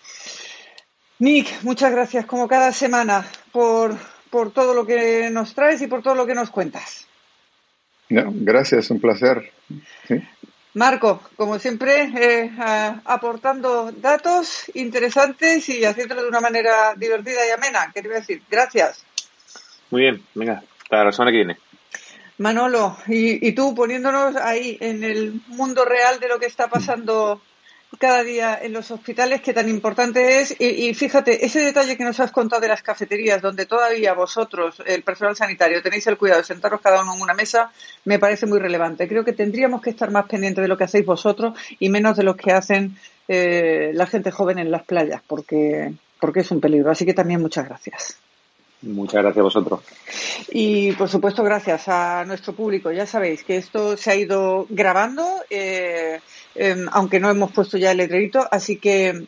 Nick, muchas gracias como cada semana por por todo lo que nos traes y por todo lo que nos cuentas. gracias, un placer. Marco, como siempre, eh, aportando datos interesantes y haciéndolo de una manera divertida y amena. ¿Qué te iba a decir? Gracias. Muy bien, venga, hasta la semana que viene. Manolo, y, y, tú poniéndonos ahí en el mundo real de lo que está pasando cada día en los hospitales que tan importante es. Y, fíjate, ese detalle que nos has contado de las cafeterías, donde todavía vosotros, el personal sanitario, tenéis el cuidado de sentaros cada uno en una mesa, me parece muy relevante. Creo que tendríamos que estar más pendientes de lo que hacéis vosotros y menos de lo que hacen eh, la gente joven en las playas, porque, porque es un peligro. Así que también muchas gracias. Muchas gracias a vosotros. Y por supuesto, gracias a nuestro público. Ya sabéis que esto se ha ido grabando, eh, em, aunque no hemos puesto ya el letrerito, así que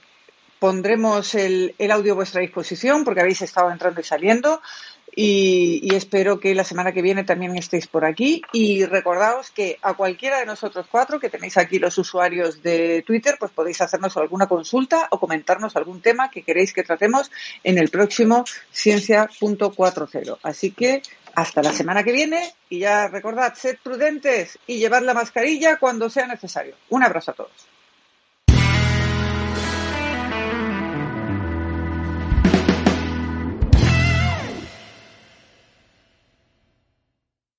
pondremos el, el audio a vuestra disposición porque habéis estado entrando y saliendo. Y, espero que la semana que viene también estéis por aquí. Y recordaos que a cualquiera de nosotros cuatro, que tenéis aquí los usuarios de Twitter, pues podéis hacernos alguna consulta o comentarnos algún tema que queréis que tratemos en el próximo Ciencia.40. Así que hasta la semana que viene y ya recordad, sed prudentes y llevad la mascarilla cuando sea necesario. Un abrazo a todos.